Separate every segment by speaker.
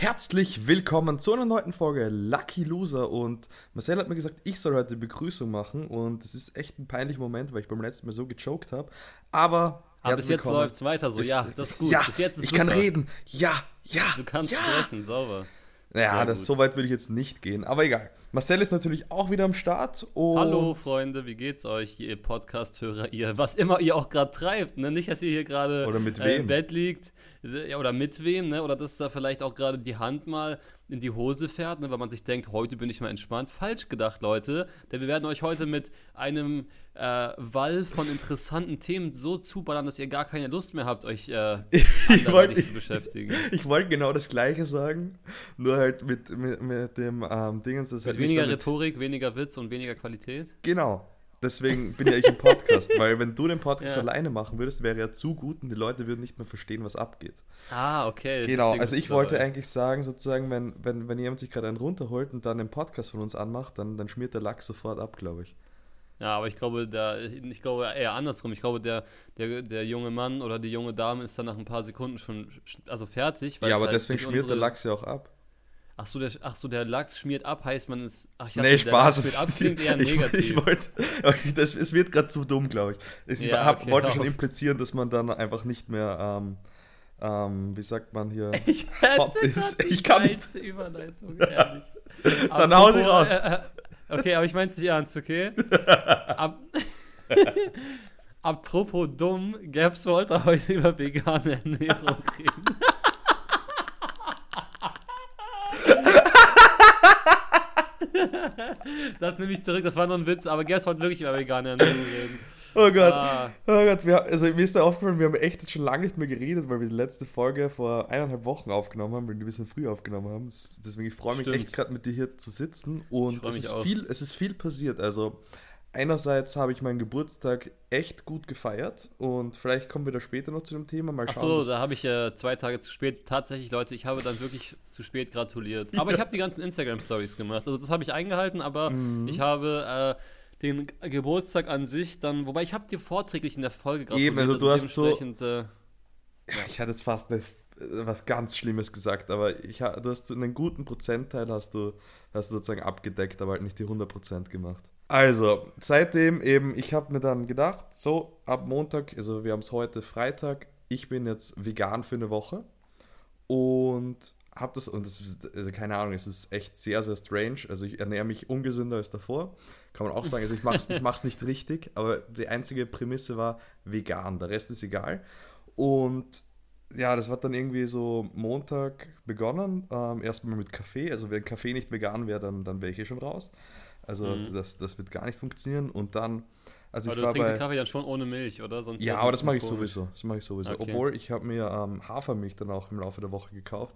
Speaker 1: Herzlich willkommen zu einer neuen Folge Lucky Loser und Marcel hat mir gesagt, ich soll heute die Begrüßung machen und es ist echt ein peinlicher Moment, weil ich beim letzten Mal so gejoked habe, aber
Speaker 2: aber bis jetzt läuft es weiter so,
Speaker 1: Ist-
Speaker 2: ja, das ist gut.
Speaker 1: Ja,
Speaker 2: bis jetzt ist
Speaker 1: ich kann
Speaker 2: super.
Speaker 1: reden. Ja, ja.
Speaker 2: Du kannst
Speaker 1: ja.
Speaker 2: sprechen, sauber.
Speaker 1: Ja,
Speaker 2: Sehr
Speaker 1: das,
Speaker 2: gut.
Speaker 1: so weit will ich jetzt nicht gehen, aber egal. Marcel ist natürlich auch wieder am Start und
Speaker 2: Hallo Freunde, wie geht's euch, ihr Podcast-Hörer, ihr, was immer ihr auch gerade treibt, ne? Nicht, dass ihr hier gerade äh, im Bett liegt, ja, oder mit wem, ne? Oder dass da vielleicht auch gerade die Hand mal in die Hose fährt, ne? Weil man sich denkt, heute bin ich mal entspannt. Falsch gedacht, Leute, denn wir werden euch heute mit einem äh, Wall von interessanten Themen so zuballern, dass ihr gar keine Lust mehr habt, euch äh,
Speaker 1: ich wollte
Speaker 2: zu beschäftigen.
Speaker 1: ich wollte genau das gleiche sagen, nur halt mit, mit, mit dem ähm, Dingens, das
Speaker 2: Mit
Speaker 1: halt
Speaker 2: weniger Rhetorik, weniger Witz und weniger Qualität.
Speaker 1: Genau. Deswegen bin ja ich im Podcast, weil wenn du den Podcast
Speaker 2: Ja.
Speaker 1: alleine machen würdest, wäre er zu gut und die Leute würden nicht mehr verstehen, was abgeht.
Speaker 2: Ah, okay.
Speaker 1: Genau, also ich wollte
Speaker 2: dabei.
Speaker 1: eigentlich sagen, sozusagen, wenn, wenn, wenn jemand sich gerade einen runterholt und dann den Podcast von uns anmacht, dann, dann schmiert der Lachs sofort ab, glaube ich.
Speaker 2: Ja, aber ich glaube, da, ich glaube eher andersrum. Ich glaube, der, der, der junge Mann oder die junge Dame ist dann nach ein paar Sekunden schon sch- also fertig.
Speaker 1: ja, aber
Speaker 2: halt
Speaker 1: deswegen schmiert der
Speaker 2: unsere-
Speaker 1: Lachs ja auch ab.
Speaker 2: Ach so, der, ach so, der Lachs schmiert ab, heißt man es. Ach, ich
Speaker 1: nee,
Speaker 2: dachte, der Lachs
Speaker 1: Spaß.
Speaker 2: schmiert ab,
Speaker 1: es-
Speaker 2: klingt eher
Speaker 1: ich,
Speaker 2: negativ.
Speaker 1: ich wollte, okay, das, es wird gerade zu dumm, glaube ich. Ich
Speaker 2: Ja,
Speaker 1: hab,
Speaker 2: okay,
Speaker 1: wollte
Speaker 2: hör
Speaker 1: schon
Speaker 2: auf.
Speaker 1: implizieren, dass man dann einfach nicht mehr, ähm, ähm, wie sagt man hier,
Speaker 2: ich hätte
Speaker 1: ist- ich kann nicht.
Speaker 2: Überleitung, ehrlich.
Speaker 1: Dann hau sie raus.
Speaker 2: Äh, äh, okay, aber ich mein's nicht ernst, okay? Ab, Apropos dumm, Gabs wollte heute über vegane Ernährung reden. Das nehme ich zurück, das war nur ein Witz, aber Gabs wollte wirklich über vegane Ernährung reden.
Speaker 1: oh Gott.
Speaker 2: Ah,
Speaker 1: Oh Gott, wir, also mir ist da aufgefallen, wir haben echt jetzt schon lange nicht mehr geredet, weil wir die letzte Folge vor eineinhalb Wochen aufgenommen haben, weil wir ein bisschen früh aufgenommen haben. Deswegen, ich freue mich
Speaker 2: Stimmt.
Speaker 1: echt gerade mit dir hier zu sitzen und es ist,
Speaker 2: auch.
Speaker 1: viel, es ist viel passiert. Also einerseits habe ich meinen Geburtstag echt gut gefeiert und vielleicht kommen wir da später noch zu dem Thema. Mal
Speaker 2: Ach
Speaker 1: schauen.
Speaker 2: so,
Speaker 1: was-
Speaker 2: da habe ich äh, zwei Tage zu spät. Tatsächlich, Leute, ich habe dann wirklich zu spät gratuliert. Aber ich habe die ganzen Instagram-Stories gemacht. Also das habe ich eingehalten, aber
Speaker 1: Mhm.
Speaker 2: ich habe äh, den Geburtstag an sich dann, wobei ich habe dir vorträglich in der Folge gratuliert.
Speaker 1: Eben, also du hast so-
Speaker 2: dementsprechend, Äh,
Speaker 1: Ja, ich hatte jetzt fast eine, was ganz Schlimmes gesagt, aber ich, du hast so einen guten Prozentteil hast du, hast du sozusagen abgedeckt, aber halt nicht die 100% gemacht. Also, seitdem eben, ich habe mir dann gedacht, so, ab Montag, also wir haben es heute Freitag, ich bin jetzt vegan für eine Woche und habe das, und das ist, also keine Ahnung, es ist echt sehr, sehr strange, also ich ernähre mich ungesünder als davor, kann man auch sagen, also ich mache es ich mach's nicht richtig, aber die einzige Prämisse war vegan, der Rest ist egal und ja, das hat dann irgendwie so Montag begonnen. Ähm, erstmal mit Kaffee. Also wenn Kaffee nicht vegan wäre, dann, dann wäre ich eh schon raus. Also
Speaker 2: Mhm.
Speaker 1: das, das wird gar nicht funktionieren. Und dann, also
Speaker 2: aber
Speaker 1: ich
Speaker 2: du
Speaker 1: war
Speaker 2: trinkst
Speaker 1: bei...
Speaker 2: den Kaffee dann schon ohne Milch, oder? Sonst
Speaker 1: Ja, aber
Speaker 2: das
Speaker 1: mache ich sowieso. Das mache ich sowieso.
Speaker 2: Okay.
Speaker 1: Obwohl ich habe mir ähm, Hafermilch dann auch im Laufe der Woche gekauft.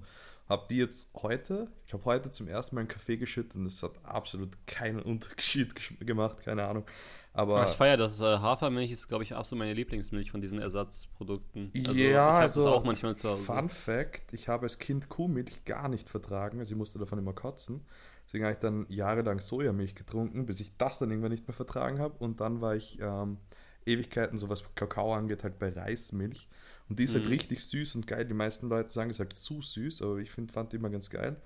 Speaker 1: Habe die jetzt heute, ich habe heute zum ersten Mal einen Kaffee geschüttet und es hat absolut keinen Unterschied gemacht, keine Ahnung. Aber
Speaker 2: ich feiere das. Äh, Hafermilch ist, glaube ich, absolut meine Lieblingsmilch von diesen Ersatzprodukten. Also,
Speaker 1: ja, also
Speaker 2: auch manchmal zu Hause.
Speaker 1: Fun Fact, ich habe als Kind Kuhmilch gar nicht vertragen, also ich musste davon immer kotzen. Deswegen habe ich dann jahrelang Sojamilch getrunken, bis ich das dann irgendwann nicht mehr vertragen habe. Und dann war ich ähm, Ewigkeiten, so was Kakao angeht, halt bei Reismilch. Und die ist halt
Speaker 2: Mhm.
Speaker 1: richtig süß und geil. Die meisten Leute sagen, es ist halt zu süß, aber ich find, fand die immer ganz geil.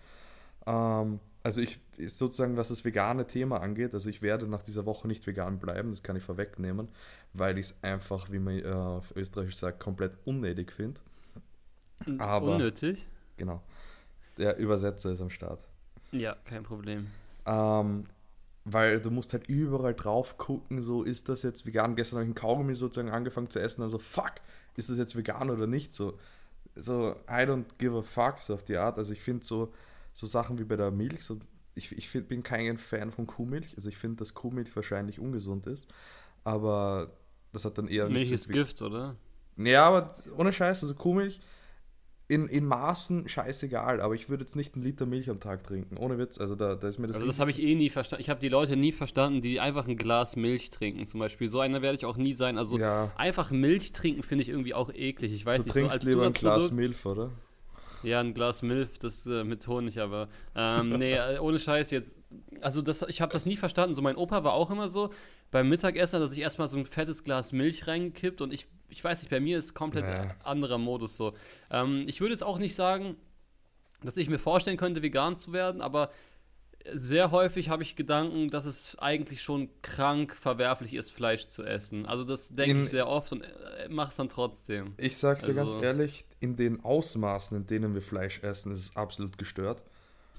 Speaker 1: Ähm, also ich ist sozusagen, was das vegane Thema angeht, also ich werde nach dieser Woche nicht vegan bleiben, das kann ich vorwegnehmen, weil ich es einfach, wie man äh, auf Österreichisch sagt, komplett unnötig finde. aber-
Speaker 2: Unnötig?
Speaker 1: Genau. Der Übersetzer ist am Start.
Speaker 2: Ja, kein Problem.
Speaker 1: Ähm, weil du musst halt überall drauf gucken, so ist das jetzt vegan. Gestern habe ich einen Kaugummi sozusagen angefangen zu essen, also fuck, ist das jetzt vegan oder nicht? So, so I don't give a fuck, so auf die Art. Also ich finde so, so Sachen wie bei der Milch, so, ich, ich find, bin kein Fan von Kuhmilch. Also ich finde, dass Kuhmilch wahrscheinlich ungesund ist, aber das hat dann eher
Speaker 2: Milch ist Gift, oder?
Speaker 1: Ja, aber ohne Scheiß, also Kuhmilch in, in Maßen scheißegal, aber ich würde jetzt nicht einen Liter Milch am Tag trinken, ohne Witz. Also da, da ist mir das
Speaker 2: Also das habe ich eh nie verstanden. Ich habe die Leute nie verstanden, die einfach ein Glas Milch trinken zum Beispiel. So einer werde ich auch nie sein. Also
Speaker 1: Ja,
Speaker 2: einfach Milch trinken finde ich irgendwie auch eklig. Ich weiß
Speaker 1: du
Speaker 2: nicht,
Speaker 1: trinkst
Speaker 2: so als
Speaker 1: lieber ein Glas Milch, oder?
Speaker 2: Ja, ein Glas Milch, das äh, mit Honig, aber ähm, nee, äh, ohne Scheiß jetzt. Also das, ich habe das nie verstanden. So mein Opa war auch immer so beim Mittagessen, hat er sich erstmal so ein fettes Glas Milch reingekippt und ich, ich weiß nicht, bei mir ist komplett
Speaker 1: Nee.
Speaker 2: anderer Modus so. Ähm, ich würde jetzt auch nicht sagen, dass ich mir vorstellen könnte, vegan zu werden, aber sehr häufig habe ich Gedanken, dass es eigentlich schon krank verwerflich ist, Fleisch zu essen. Also das denke ich sehr oft und äh, mache es dann trotzdem.
Speaker 1: Ich sag's dir also, ganz ehrlich, in den Ausmaßen, in denen wir Fleisch essen, ist es absolut gestört.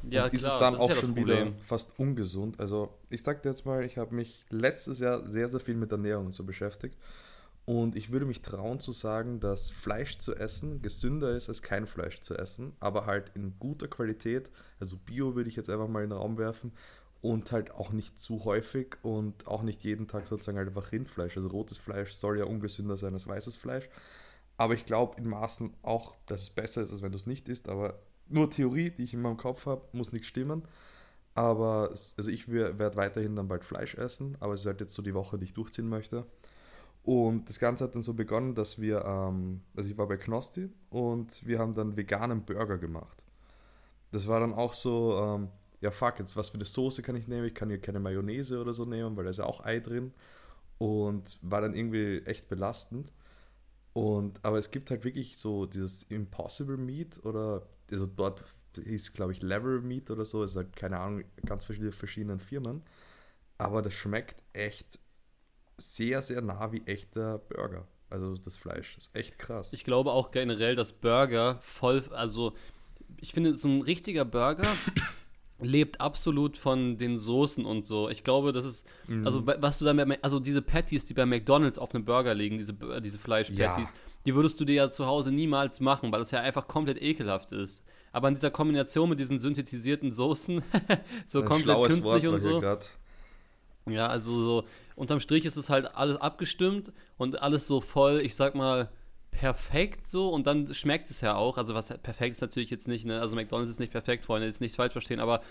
Speaker 1: Ja, und klar, ist es dann auch ja schon wieder fast ungesund. Also ich sag dir jetzt mal, ich habe mich letztes Jahr sehr, sehr viel mit Ernährung und so beschäftigt. Und ich würde mich trauen zu sagen, dass Fleisch zu essen gesünder ist, als kein Fleisch zu essen, aber halt in guter Qualität. Also Bio würde ich jetzt einfach mal in den Raum werfen und halt auch nicht zu häufig und auch nicht jeden Tag sozusagen halt einfach Rindfleisch. Also rotes Fleisch soll ja ungesünder sein als weißes Fleisch. Aber ich glaube in Maßen auch, dass es besser ist, als wenn du es nicht isst. Aber nur Theorie, die ich in meinem Kopf habe, muss nichts stimmen. Aber also ich werde weiterhin dann bald Fleisch essen, aber es ist halt jetzt so die Woche, die ich durchziehen möchte. Und das Ganze hat dann so begonnen, dass wir, ähm, also ich war bei Knosti und wir haben dann veganen Burger gemacht. Das war dann auch so, ähm, ja fuck, jetzt was für eine Soße kann ich nehmen? Ich kann hier keine Mayonnaise oder so nehmen, weil da ist ja auch Ei drin. Und war dann irgendwie echt belastend. Und, aber es gibt halt wirklich so dieses Impossible Meat oder, also dort ist glaube ich Level Meat oder so, ist halt keine Ahnung, ganz verschiedene verschiedenen Firmen. Aber das schmeckt echt sehr, sehr nah wie echter Burger. Also das Fleisch ist echt krass.
Speaker 2: Ich glaube auch generell, dass Burger voll, also ich finde, so ein richtiger Burger lebt absolut von den Soßen und so. Ich glaube, das ist, mhm. also was du da, also diese Patties, die bei McDonalds auf einem Burger liegen, diese, diese Fleisch-Patties, ja. Die würdest du dir ja zu Hause niemals machen, weil das ja einfach komplett ekelhaft ist. Aber in dieser Kombination mit diesen synthetisierten Soßen, so Ein komplett künstlich Wort und so. Ja, also so, unterm Strich ist es halt alles abgestimmt und alles so voll, ich sag mal, perfekt so und dann schmeckt es ja auch. Also was perfekt ist natürlich jetzt nicht, ne? Also McDonalds ist nicht perfekt, Freunde, jetzt nicht falsch verstehen, aber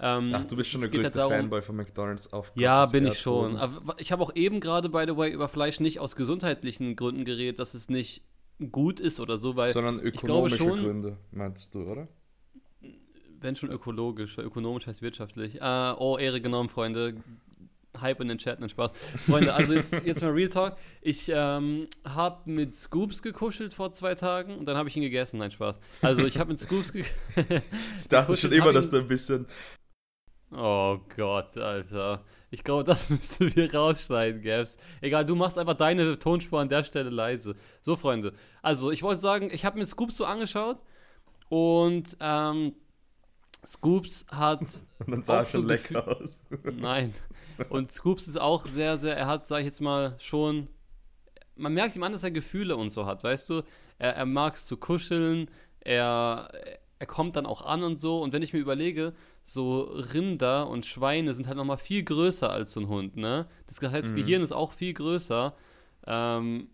Speaker 1: ähm, Ach, du bist schon der größte darum, Fanboy von McDonalds auf
Speaker 2: Ja, bin ich schon. Aber ich habe auch eben gerade, by the way, über Fleisch nicht aus gesundheitlichen Gründen geredet, dass es nicht gut ist oder so, weil.
Speaker 1: Sondern ökonomische schon, Gründe, meintest du, oder?
Speaker 2: Wenn schon ökologisch, weil ökonomisch heißt wirtschaftlich. Äh, oh, Ehre genommen, Freunde. Hype in den Chat, nein Spaß. Freunde, also jetzt, jetzt mal Real Talk. Ich ähm, habe mit Scoops gekuschelt vor zwei Tagen und dann habe ich ihn gegessen, nein Spaß. Also ich habe mit Scoops
Speaker 1: gekuschelt. ich dachte schon immer, dass du ein bisschen...
Speaker 2: Oh Gott, Alter. Ich glaube, das müssen wir rausschneiden, Gabs. Egal, du machst einfach deine Tonspur an der Stelle leise. So, Freunde. Also, ich wollte sagen, ich habe mir Scoops so angeschaut und ähm, Scoops hat.
Speaker 1: Und dann sah schon lecker aus.
Speaker 2: Nein. Und Scoops ist auch sehr, sehr, er hat, sag ich jetzt mal, schon, man merkt ihm an, dass er Gefühle und so hat, weißt du? Er, er mag es zu kuscheln, er, er kommt dann auch an und so. Und wenn ich mir überlege, so Rinder und Schweine sind halt nochmal viel größer als so ein Hund, ne? Das heißt, das mhm. Gehirn ist auch viel größer. Ähm,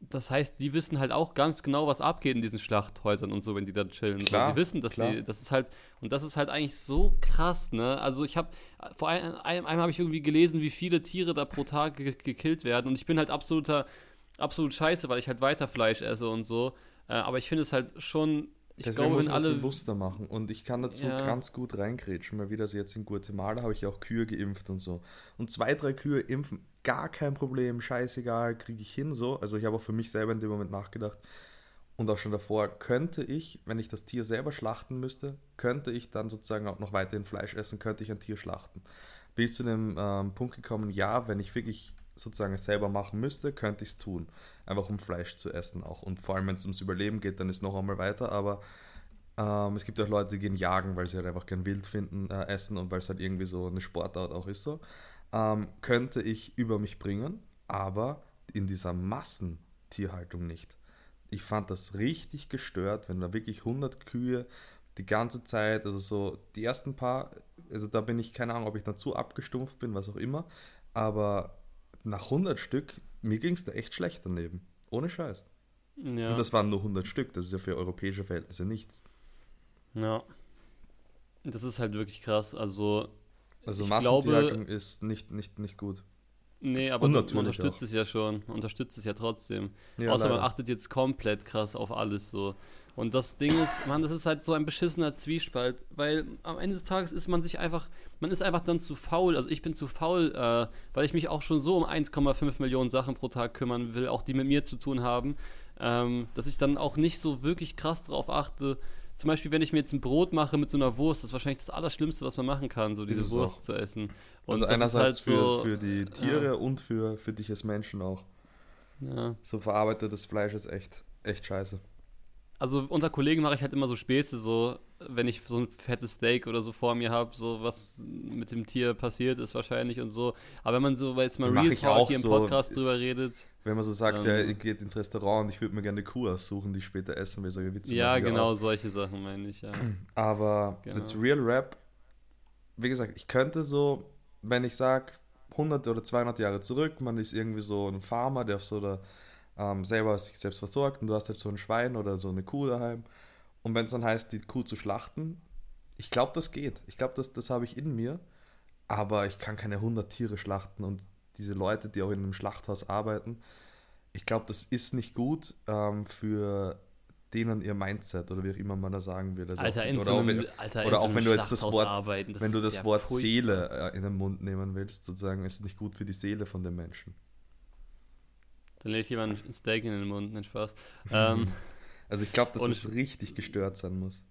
Speaker 2: das heißt, die wissen halt auch ganz genau, was abgeht in diesen Schlachthäusern und so, wenn die da chillen. Klar, die wissen, dass klar. die, das ist halt, und das ist halt eigentlich so krass, ne? Also ich habe, vor einem, einem, einem habe ich irgendwie gelesen, wie viele Tiere da pro Tag ge gekillt werden und ich bin halt absoluter, absolut scheiße, weil ich halt weiter Fleisch esse und so. Äh, aber ich finde es halt schon ich
Speaker 1: Deswegen glaube, wenn alle bewusster machen und ich kann dazu ja. ganz gut reingrätschen, weil wie das jetzt in Guatemala habe ich auch Kühe geimpft und so. Und zwei, drei Kühe impfen, gar kein Problem, scheißegal, kriege ich hin so. Also ich habe auch für mich selber in dem Moment nachgedacht und auch schon davor, könnte ich, wenn ich das Tier selber schlachten müsste, könnte ich dann sozusagen auch noch weiterhin Fleisch essen, könnte ich ein Tier schlachten. Bin ich zu dem ähm, Punkt gekommen, ja, wenn ich wirklich sozusagen selber machen müsste, könnte ich es tun. Einfach um Fleisch zu essen auch. Und vor allem, wenn es ums Überleben geht, dann ist noch einmal weiter. Aber ähm, es gibt auch Leute, die gehen jagen, weil sie halt einfach gern Wild finden, äh, essen und weil es halt irgendwie so eine Sportart auch ist so. Ähm, könnte ich über mich bringen, aber in dieser Massentierhaltung nicht. Ich fand das richtig gestört, wenn da wirklich 100 Kühe die ganze Zeit, also so die ersten paar, also da bin ich keine Ahnung, ob ich dann zu abgestumpft bin, was auch immer, aber nach 100 Stück, mir ging es da echt schlecht daneben. Ohne Scheiß. Ja. Und das waren nur 100 Stück, das ist ja für europäische Verhältnisse nichts.
Speaker 2: Ja. Das ist halt wirklich krass. Also,
Speaker 1: also Massentierhaltung ist nicht, nicht, nicht gut.
Speaker 2: Nee, aber man unterstützt auch. es ja schon. Unterstützt es ja trotzdem. Ja, Außer leider. man achtet jetzt komplett krass auf alles so. Und das Ding ist, man, das ist halt so ein beschissener Zwiespalt, weil am Ende des Tages ist man sich einfach, man ist einfach dann zu faul. Also ich bin zu faul, äh, weil ich mich auch schon so um 1,5 Millionen Sachen pro Tag kümmern will, auch die mit mir zu tun haben, ähm, dass ich dann auch nicht so wirklich krass darauf achte, zum Beispiel, wenn ich mir jetzt ein Brot mache mit so einer Wurst, das ist wahrscheinlich das Allerschlimmste, was man machen kann, so diese
Speaker 1: es
Speaker 2: Wurst
Speaker 1: auch.
Speaker 2: zu essen.
Speaker 1: Also
Speaker 2: das ist
Speaker 1: einerseits
Speaker 2: halt
Speaker 1: für,
Speaker 2: so-
Speaker 1: für die Tiere
Speaker 2: ja.
Speaker 1: und für, für dich als Menschen auch.
Speaker 2: Ja.
Speaker 1: So verarbeitetes Fleisch ist echt, echt scheiße.
Speaker 2: Also unter Kollegen mache ich halt immer so Späße, so wenn ich so ein fettes Steak oder so vor mir habe, so was mit dem Tier passiert ist wahrscheinlich und so. Aber wenn man so jetzt mal Real
Speaker 1: ich
Speaker 2: Talk hier im
Speaker 1: so.
Speaker 2: Podcast drüber redet,
Speaker 1: Wenn man so sagt,
Speaker 2: Ähm.
Speaker 1: ja, ihr geht ins Restaurant und ich würde mir gerne eine Kuh aussuchen, die ich später essen will, solche Witze
Speaker 2: ja genau
Speaker 1: auch.
Speaker 2: solche Sachen meine ich, ja.
Speaker 1: Aber
Speaker 2: Genau.
Speaker 1: jetzt Real Rap, wie gesagt, ich könnte so, wenn ich sage, 100 oder 200 Jahre zurück, man ist irgendwie so ein Farmer, der auf so der, ähm, selber sich selbst versorgt und du hast halt so ein Schwein oder so eine Kuh daheim. Und wenn es dann heißt, die Kuh zu schlachten, ich glaube, das geht. Ich glaube, das, das habe ich in mir. Aber ich kann keine 100 Tiere schlachten und diese Leute, die auch in einem Schlachthaus arbeiten, ich glaube, das ist nicht gut ähm, für denen ihr Mindset oder wie auch immer man da sagen will. Also
Speaker 2: Alter,
Speaker 1: auch, oder
Speaker 2: so
Speaker 1: auch
Speaker 2: einem,
Speaker 1: wenn,
Speaker 2: Alter,
Speaker 1: oder
Speaker 2: so
Speaker 1: auch
Speaker 2: einem
Speaker 1: wenn du jetzt das Wort,
Speaker 2: arbeiten, das
Speaker 1: wenn du das Wort
Speaker 2: furchtbar.
Speaker 1: Seele äh, in den Mund nehmen willst, sozusagen, ist es nicht gut für die Seele von dem Menschen.
Speaker 2: Dann ich lieber ein Steak in den Mund, nein Spaß. ähm,
Speaker 1: Also ich glaube, dass
Speaker 2: Und
Speaker 1: es richtig gestört sein muss.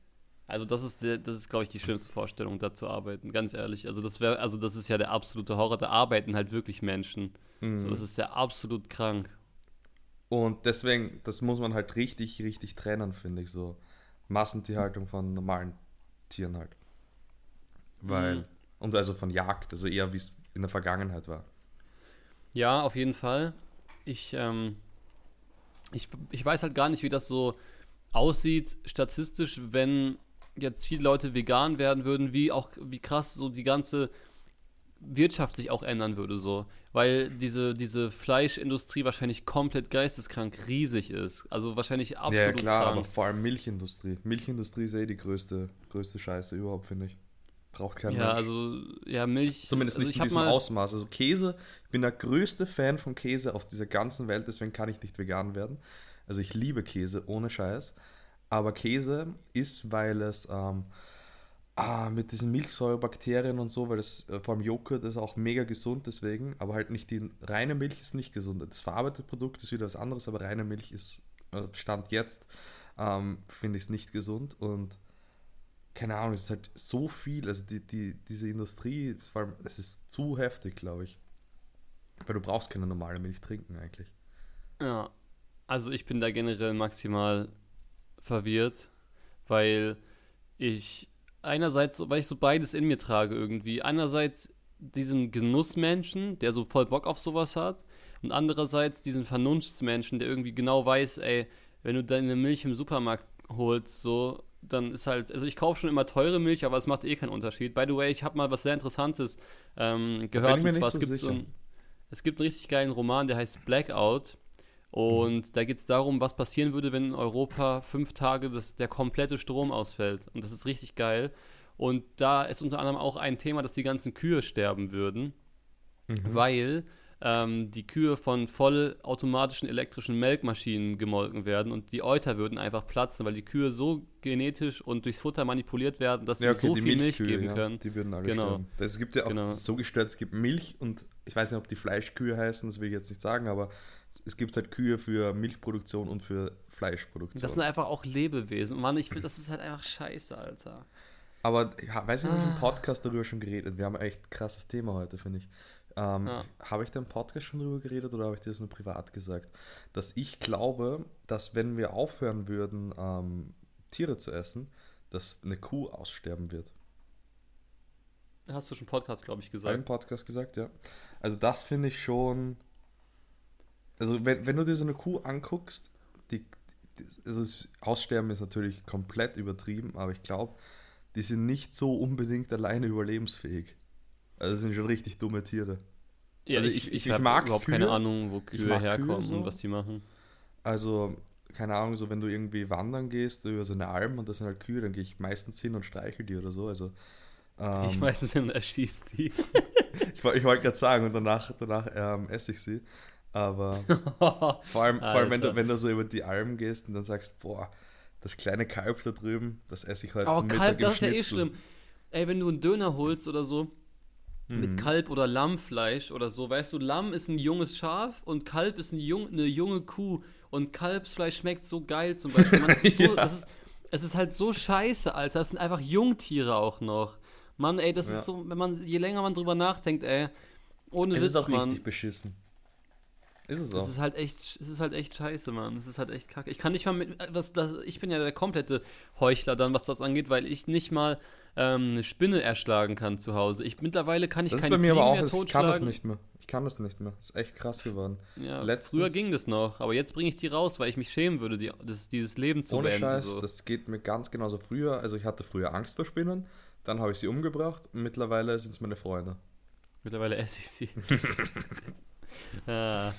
Speaker 2: Also das ist der, das ist, glaube ich, die schlimmste Vorstellung, da zu arbeiten, ganz ehrlich. Also das wäre, also das ist ja der absolute Horror, da arbeiten halt wirklich Menschen.
Speaker 1: Mhm.
Speaker 2: So, das ist ja absolut krank.
Speaker 1: Und deswegen, das muss man halt richtig, richtig trennen, finde ich so. Massentierhaltung von normalen Tieren halt. Weil,
Speaker 2: Mhm.
Speaker 1: und also von Jagd, also eher wie es in der Vergangenheit war.
Speaker 2: Ja, auf jeden Fall. Ich, ähm, ich, ich weiß halt gar nicht, wie das so aussieht statistisch, wenn jetzt viele Leute vegan werden würden, wie auch, wie krass so die ganze Wirtschaft sich auch ändern würde, so. Weil diese, diese Fleischindustrie wahrscheinlich komplett geisteskrank riesig ist. Also wahrscheinlich absolut
Speaker 1: ja, klar,
Speaker 2: krank.
Speaker 1: aber vor allem Milchindustrie. Milchindustrie ist eh die größte, größte Scheiße überhaupt, finde ich. Braucht kein
Speaker 2: Ja,
Speaker 1: Mensch.
Speaker 2: also, ja, Milch.
Speaker 1: Zumindest
Speaker 2: also
Speaker 1: nicht
Speaker 2: ich
Speaker 1: in diesem Ausmaß. Also Käse, ich bin der größte Fan von Käse auf dieser ganzen Welt, deswegen kann ich nicht vegan werden. Also ich liebe Käse, ohne Scheiß. Aber Käse ist, weil es ähm, ah, mit diesen Milchsäurebakterien und so, weil das äh, vor allem Joghurt ist auch mega gesund deswegen, aber halt nicht die reine Milch ist nicht gesund. Das verarbeitete Produkt ist wieder was anderes, aber reine Milch ist, äh, Stand jetzt, ähm, finde ich es nicht gesund und keine Ahnung, es ist halt so viel, also die, die, diese Industrie, vor allem, es ist zu heftig, glaube ich. Weil du brauchst keine normale Milch trinken eigentlich.
Speaker 2: Ja, also ich bin da generell maximal verwirrt, weil ich einerseits, weil ich so beides in mir trage irgendwie. Einerseits diesen Genussmenschen, der so voll Bock auf sowas hat, und andererseits diesen Vernunftsmenschen, der irgendwie genau weiß, ey, wenn du deine Milch im Supermarkt holst, so, dann ist halt, also ich kaufe schon immer teure Milch, aber es macht eh keinen Unterschied. By the way, ich habe mal was sehr Interessantes ähm, gehört. und zwar,
Speaker 1: so
Speaker 2: es gibt so ein, es gibt einen richtig geilen Roman, der heißt Blackout. Und da geht es darum, was passieren würde, wenn in Europa fünf Tage das, der komplette Strom ausfällt. Und das ist richtig geil. Und da ist unter anderem auch ein Thema, dass die ganzen Kühe sterben würden, weil ähm, die Kühe von vollautomatischen elektrischen Melkmaschinen gemolken werden und die Euter würden einfach platzen, weil die Kühe so genetisch und durchs Futter manipuliert werden, dass sie so viel Milch geben
Speaker 1: ja,
Speaker 2: können.
Speaker 1: Die würden alle
Speaker 2: Genau.
Speaker 1: sterben. Das, es gibt ja auch
Speaker 2: Genau.
Speaker 1: so gestört, es gibt Milch und ich weiß nicht, ob die Fleischkühe heißen, das will ich jetzt nicht sagen, aber es gibt halt Kühe für Milchproduktion und für Fleischproduktion.
Speaker 2: Das sind einfach auch Lebewesen. Mann, ich finde, das ist halt einfach scheiße, Alter.
Speaker 1: Aber ja, weiß nicht,
Speaker 2: Ah.
Speaker 1: habe ich im Podcast darüber schon geredet. Wir haben ein echt krasses Thema heute, finde ich. Ähm,
Speaker 2: Ja.
Speaker 1: Habe ich da im Podcast schon darüber geredet oder habe ich dir das nur privat gesagt? Dass ich glaube, dass wenn wir aufhören würden, ähm, Tiere zu essen, dass eine Kuh aussterben wird.
Speaker 2: Hast du schon Podcast, glaube ich gesagt.
Speaker 1: im Podcast gesagt, ja. Also das finde ich schon. Also wenn, wenn du dir so eine Kuh anguckst, die, die also das Aussterben ist natürlich komplett übertrieben, aber ich glaube, die sind nicht so unbedingt alleine überlebensfähig. Also das sind schon richtig dumme Tiere.
Speaker 2: Ja,
Speaker 1: Also
Speaker 2: ich,
Speaker 1: ich-
Speaker 2: ich,
Speaker 1: ich
Speaker 2: hab
Speaker 1: mag
Speaker 2: überhaupt
Speaker 1: Kühe.
Speaker 2: keine Ahnung, wo Kühe
Speaker 1: mag Kühe
Speaker 2: herkommen
Speaker 1: so.
Speaker 2: und was die machen.
Speaker 1: Also, keine Ahnung, so wenn du irgendwie wandern gehst über so eine Alm und das sind halt Kühe, dann gehe ich meistens hin und streichel die oder so. Also ähm,
Speaker 2: ich weiß es und erschießt die.
Speaker 1: ich, woll- ich wollte gerade sagen und danach, danach ähm, esse ich sie. Aber Vor allem, vor allem wenn, du, wenn du so über die Alm gehst und dann sagst, boah, das kleine Kalb da drüben, das esse ich heute
Speaker 2: Aber
Speaker 1: zum Mittag
Speaker 2: Kalb,
Speaker 1: im
Speaker 2: das ist ja eh schlimm. Ey, wenn du einen Döner holst oder so,
Speaker 1: Mhm.
Speaker 2: mit Kalb oder Lammfleisch oder so, weißt du, Lamm ist ein junges Schaf und Kalb ist ein jung, eine junge Kuh und Kalbsfleisch schmeckt so geil zum Beispiel. Man, ist so,
Speaker 1: Ja.
Speaker 2: ist, es ist halt so scheiße, Alter. Das sind einfach Jungtiere auch noch. Mann, ey, das
Speaker 1: Ja.
Speaker 2: ist so, wenn man, je länger man drüber nachdenkt, ey, ohne
Speaker 1: Es
Speaker 2: Witz,
Speaker 1: ist auch
Speaker 2: Mann.
Speaker 1: richtig beschissen. Ist es
Speaker 2: Es
Speaker 1: auch.
Speaker 2: ist halt echt, es ist halt echt scheiße, Mann. Es ist halt echt kacke. Ich kann nicht mal mit, das, das, ich bin ja der komplette Heuchler dann, was das angeht, weil ich nicht mal ähm, eine Spinne erschlagen kann zu Hause. Ich mittlerweile kann ich
Speaker 1: Das ist
Speaker 2: keine
Speaker 1: bei mir aber auch,
Speaker 2: mehr
Speaker 1: ich kann
Speaker 2: totschlagen.
Speaker 1: das nicht mehr. Ich kann das nicht mehr. Das ist echt krass geworden.
Speaker 2: Ja,
Speaker 1: Letztens-
Speaker 2: früher ging das noch, aber jetzt bringe ich die raus, weil ich mich schämen würde, die, das, dieses Leben zu
Speaker 1: Ohne
Speaker 2: beenden.
Speaker 1: Scheiß,
Speaker 2: so.
Speaker 1: das geht mir ganz genauso früher. Also ich hatte früher Angst vor Spinnen, dann habe ich sie umgebracht und mittlerweile sind es meine Freunde.
Speaker 2: Mittlerweile esse ich sie. ja,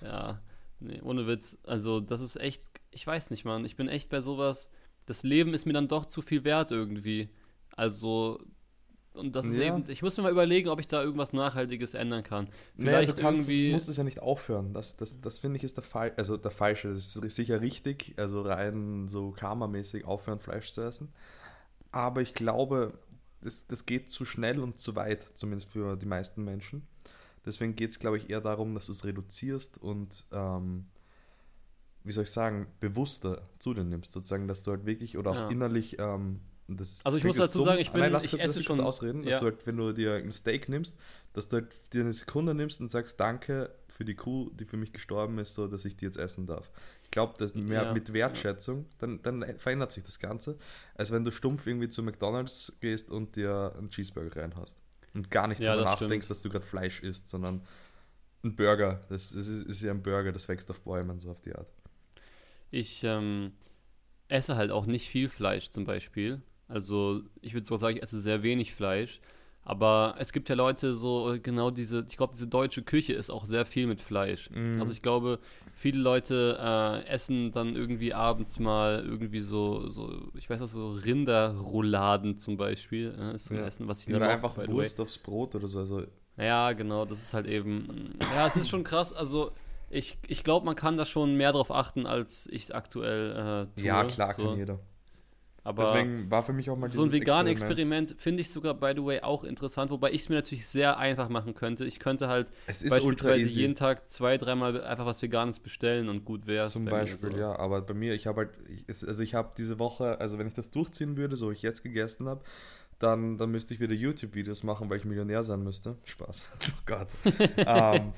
Speaker 2: ja. Nee, ohne Witz. Also, das ist echt, ich weiß nicht, Mann. Ich bin echt bei sowas. Das Leben ist mir dann doch zu viel wert irgendwie. Also, und das ist
Speaker 1: Ja.
Speaker 2: eben, ich muss mir mal überlegen, ob ich da irgendwas Nachhaltiges ändern kann.
Speaker 1: Naja,
Speaker 2: Vielleicht
Speaker 1: du, kannst,
Speaker 2: irgendwie.
Speaker 1: du musst es ja nicht aufhören. Das, das, das finde ich ist der Fall, also der falsche. Das ist sicher richtig, also rein so karmamäßig aufhören, Fleisch zu essen. Aber ich glaube, das, das geht zu schnell und zu weit, zumindest für die meisten Menschen. Deswegen geht es, glaube ich, eher darum, dass du es reduzierst und, ähm, wie soll ich sagen, bewusster zu dir nimmst. Sozusagen, dass du halt wirklich oder auch
Speaker 2: Ja.
Speaker 1: innerlich. Ähm,
Speaker 2: Also ich muss dazu
Speaker 1: dumm.
Speaker 2: sagen, ich bin-
Speaker 1: Nein, lass
Speaker 2: ich
Speaker 1: kurz,
Speaker 2: esse
Speaker 1: lass
Speaker 2: schon-
Speaker 1: ausreden,
Speaker 2: ja.
Speaker 1: dass du halt, wenn du dir ein Steak nimmst, dass du halt dir eine Sekunde nimmst und sagst, danke für die Kuh, die für mich gestorben ist, so dass ich die jetzt essen darf. Ich glaube, dass mehr
Speaker 2: Ja,
Speaker 1: mit Wertschätzung, dann, dann verändert sich das Ganze, als wenn du stumpf irgendwie zu McDonalds gehst und dir einen Cheeseburger reinhast. Und gar nicht
Speaker 2: Ja,
Speaker 1: darüber nachdenkst, dass du gerade Fleisch isst, sondern ein Burger. Das, das ist, ist ja ein Burger, das wächst auf Bäumen, so auf die Art.
Speaker 2: Ich ähm, esse halt auch nicht viel Fleisch zum Beispiel. Also ich würde sogar sagen, ich esse sehr wenig Fleisch. Aber es gibt ja Leute so, äh, genau diese, ich glaube, diese deutsche Küche ist auch sehr viel mit Fleisch.
Speaker 1: Mhm.
Speaker 2: Also ich glaube, viele Leute äh, essen dann irgendwie abends mal irgendwie so, so ich weiß auch so Rinderrouladen zum Beispiel. Äh, ist so ein
Speaker 1: Ja.
Speaker 2: Essen, was ich nie
Speaker 1: oder einfach
Speaker 2: by.
Speaker 1: Wurst aufs Brot oder so. Also,
Speaker 2: Ja, genau, das ist halt eben. Ja, es ist schon krass. Also, ich, ich glaube, man kann da schon mehr drauf achten, als ich es aktuell äh, tue.
Speaker 1: ja, klar,
Speaker 2: so.
Speaker 1: kann jeder.
Speaker 2: Aber
Speaker 1: Deswegen war für mich auch mal
Speaker 2: so ein
Speaker 1: dieses
Speaker 2: veganes Experiment finde ich sogar, by the way, auch interessant, wobei ich es mir natürlich sehr einfach machen könnte. Ich könnte halt beispielsweise jeden Tag zwei, dreimal einfach was Veganes bestellen und gut wäre
Speaker 1: Zum Beispiel, ja. Aber bei mir, ich habe halt, ich, also ich habe diese Woche, also wenn ich das durchziehen würde, so wie ich jetzt gegessen habe, dann, dann müsste ich wieder YouTube-Videos machen, weil ich Millionär sein müsste. Spaß. Oh Gott. ähm,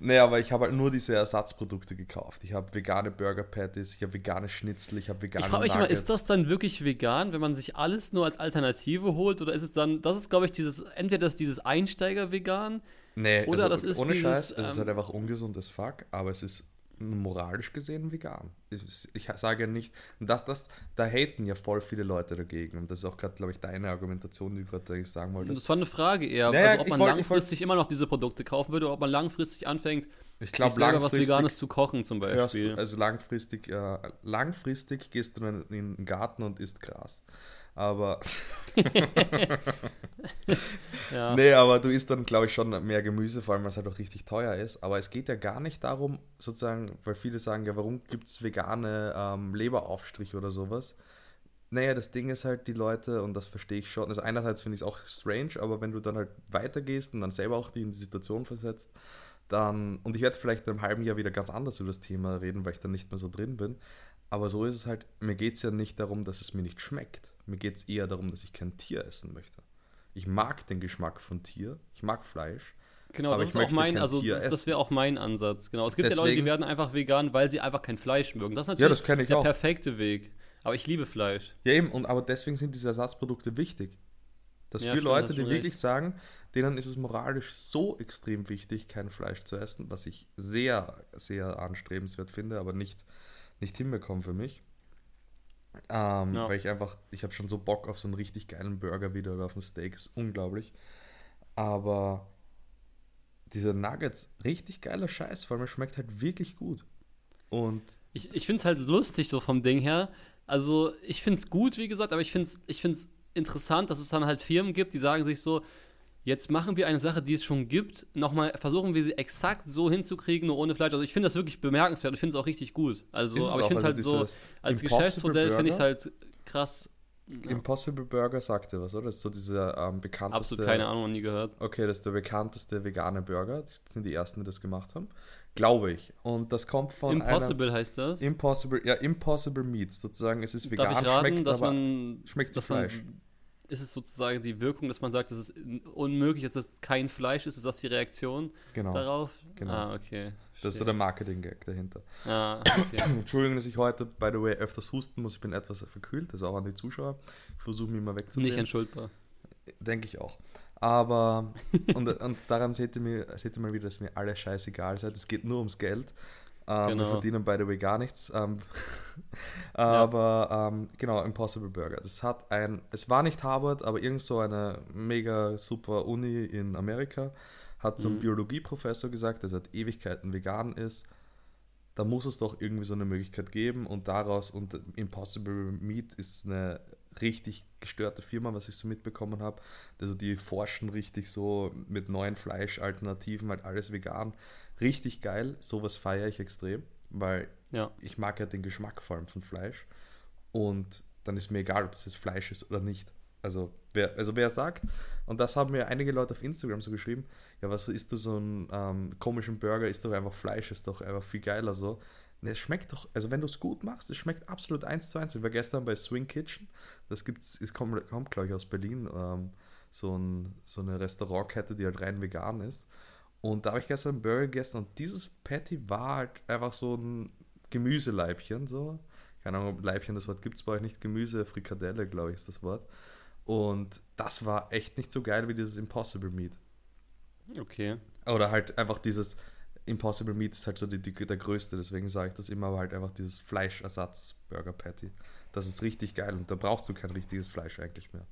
Speaker 1: nee, aber ich habe halt nur diese Ersatzprodukte gekauft. Ich habe vegane Burger Patties, ich habe vegane Schnitzel, ich habe vegane
Speaker 2: Ich frage mich immer, ist das dann wirklich vegan, wenn man sich alles nur als Alternative holt? Oder ist es dann, das ist, glaube ich, dieses, entweder das dieses Einsteiger-Vegan,
Speaker 1: Nee,
Speaker 2: Oder
Speaker 1: also
Speaker 2: das ist
Speaker 1: ohne
Speaker 2: dieses,
Speaker 1: Scheiß, es ist
Speaker 2: ähm,
Speaker 1: halt einfach ungesund as fuck, aber es ist moralisch gesehen vegan. Ich, ich sage ja nicht, und das, da haten ja voll viele Leute dagegen. Und das ist auch gerade, glaube ich, deine Argumentation, die du gerade eigentlich sagen wolltest.
Speaker 2: Das war eine Frage eher,
Speaker 1: Naja,
Speaker 2: also ob man
Speaker 1: wollt-
Speaker 2: langfristig immer noch diese Produkte kaufen würde oder ob man langfristig anfängt,
Speaker 1: Ich glaube,
Speaker 2: selber was
Speaker 1: langfristig
Speaker 2: Veganes zu kochen zum
Speaker 1: hörst
Speaker 2: Beispiel.
Speaker 1: du, also langfristig, äh, langfristig gehst du in, in den Garten und isst Gras. Aber,
Speaker 2: ja.
Speaker 1: nee, aber du isst dann, glaube ich, schon mehr Gemüse, vor allem, weil es halt auch richtig teuer ist. Aber es geht ja gar nicht darum, sozusagen, weil viele sagen, ja, warum gibt es vegane ähm, Leberaufstrich oder sowas? Naja, das Ding ist halt, die Leute, und das verstehe ich schon, also einerseits finde ich es auch strange, aber wenn du dann halt weitergehst und dann selber auch die in die Situation versetzt, dann, und ich werde vielleicht in einem halben Jahr wieder ganz anders über das Thema reden, weil ich dann nicht mehr so drin bin, aber so ist es halt, mir geht es ja nicht darum, dass es mir nicht schmeckt. Mir geht es eher darum, dass ich kein Tier essen möchte. Ich mag den Geschmack von Tier, ich mag Fleisch.
Speaker 2: Genau,
Speaker 1: aber
Speaker 2: das ist auch mein, also
Speaker 1: Tier
Speaker 2: das, das wäre auch mein Ansatz. Genau. Es gibt ja Leute, die
Speaker 1: Deswegen-
Speaker 2: werden einfach vegan, weil sie einfach kein Fleisch mögen. Das ist natürlich
Speaker 1: Ja, das kenne ich
Speaker 2: der
Speaker 1: auch.
Speaker 2: perfekte Weg. Aber ich liebe Fleisch.
Speaker 1: Ja, eben, und, aber deswegen sind diese Ersatzprodukte wichtig. Dass
Speaker 2: Ja,
Speaker 1: für
Speaker 2: stimmt,
Speaker 1: Leute, die
Speaker 2: schon
Speaker 1: wirklich
Speaker 2: recht.
Speaker 1: sagen, denen ist es moralisch so extrem wichtig, kein Fleisch zu essen, was ich sehr, sehr anstrebenswert finde, aber nicht, nicht hinbekomme für mich. Ähm,
Speaker 2: Ja.
Speaker 1: Weil ich einfach, ich habe schon so Bock auf so einen richtig geilen Burger wieder oder auf ein Steak, ist unglaublich. Aber diese Nuggets, richtig geiler Scheiß, vor allem schmeckt halt wirklich gut. Und
Speaker 2: Ich, ich finde es halt lustig so vom Ding her. Also ich finde es gut, wie gesagt, aber ich finde es ich find's interessant, dass es dann halt Firmen gibt, die sagen sich so, jetzt machen wir eine Sache, die es schon gibt, nochmal versuchen wir sie exakt so hinzukriegen, nur ohne Fleisch. Also ich finde das wirklich bemerkenswert. Ich finde es auch richtig gut. Also,
Speaker 1: Ist
Speaker 2: aber ich finde es
Speaker 1: also
Speaker 2: halt so, als Geschäftsmodell finde ich es halt krass.
Speaker 1: Ja. Impossible Burger sagt dir was, oder? Das ist so dieser ähm, bekannteste.
Speaker 2: Absolut keine Ahnung, nie gehört.
Speaker 1: Okay, das ist der bekannteste vegane Burger. Das sind die ersten, die das gemacht haben. Glaube ich. Und das kommt von.
Speaker 2: Impossible einer, heißt das?
Speaker 1: Impossible, ja, Impossible Meat. Sozusagen, es ist vegan,
Speaker 2: Darf ich raten,
Speaker 1: schmeckt,
Speaker 2: dass man,
Speaker 1: schmeckt
Speaker 2: dass
Speaker 1: Fleisch.
Speaker 2: Man, ist es sozusagen die Wirkung, dass man sagt, dass es unmöglich ist, dass es kein Fleisch ist? Ist das die Reaktion
Speaker 1: genau.
Speaker 2: darauf?
Speaker 1: Genau.
Speaker 2: Ah, okay.
Speaker 1: Das ist so der Marketing-Gag dahinter.
Speaker 2: Ah, okay.
Speaker 1: Entschuldigung, dass ich heute, by the way, öfters husten muss. Ich bin etwas verkühlt, das ist auch an die Zuschauer. Ich versuche mich mal wegzudrehen.
Speaker 2: Nicht entschuldbar.
Speaker 1: Denke ich auch. Aber, und, und daran seht ihr, mir, seht ihr mal wieder, dass mir alles scheißegal seid. Es geht nur ums Geld. Ähm, genau. Wir verdienen, by the way, gar nichts. Ähm, aber ja. ähm, genau, Impossible Burger. Das hat ein, es war nicht Harvard, aber irgend so eine mega super Uni in Amerika hat zum mhm. Biologieprofessor gesagt, der seit Ewigkeiten vegan ist. Da muss es doch irgendwie so eine Möglichkeit geben und daraus und Impossible Meat ist eine richtig gestörte Firma, was ich so mitbekommen habe. Also die forschen richtig so mit neuen Fleischalternativen, halt alles vegan. Richtig geil, sowas feiere ich extrem, weil
Speaker 2: ja.
Speaker 1: ich mag ja den Geschmack vor allem von Fleisch. Und dann ist mir egal, ob es jetzt Fleisch ist oder nicht. Also wer, also wer sagt, und das haben mir einige Leute auf Instagram so geschrieben, ja, was isst du so einen ähm, komischen Burger, ist doch einfach Fleisch, ist doch einfach viel geiler so. es schmeckt doch, also wenn du es gut machst, es schmeckt absolut eins zu eins. Ich war gestern bei Swing Kitchen, das gibt's, es kommt, kommt glaube ich, aus Berlin, ähm, so, ein, so eine Restaurantkette, die halt rein vegan ist. Und da habe ich gestern einen Burger gegessen und dieses Patty war halt einfach so ein Gemüseleibchen, so. Keine Ahnung, Leibchen, das Wort gibt es bei euch nicht. Gemüse, Frikadelle, glaube ich, ist das Wort. Und das war echt nicht so geil wie dieses Impossible Meat.
Speaker 2: Okay.
Speaker 1: Oder halt einfach dieses Impossible Meat ist halt so die, die, der größte, deswegen sage ich das immer, aber halt einfach dieses Fleischersatz-Burger Patty. Das ist richtig geil und da brauchst du kein richtiges Fleisch eigentlich mehr.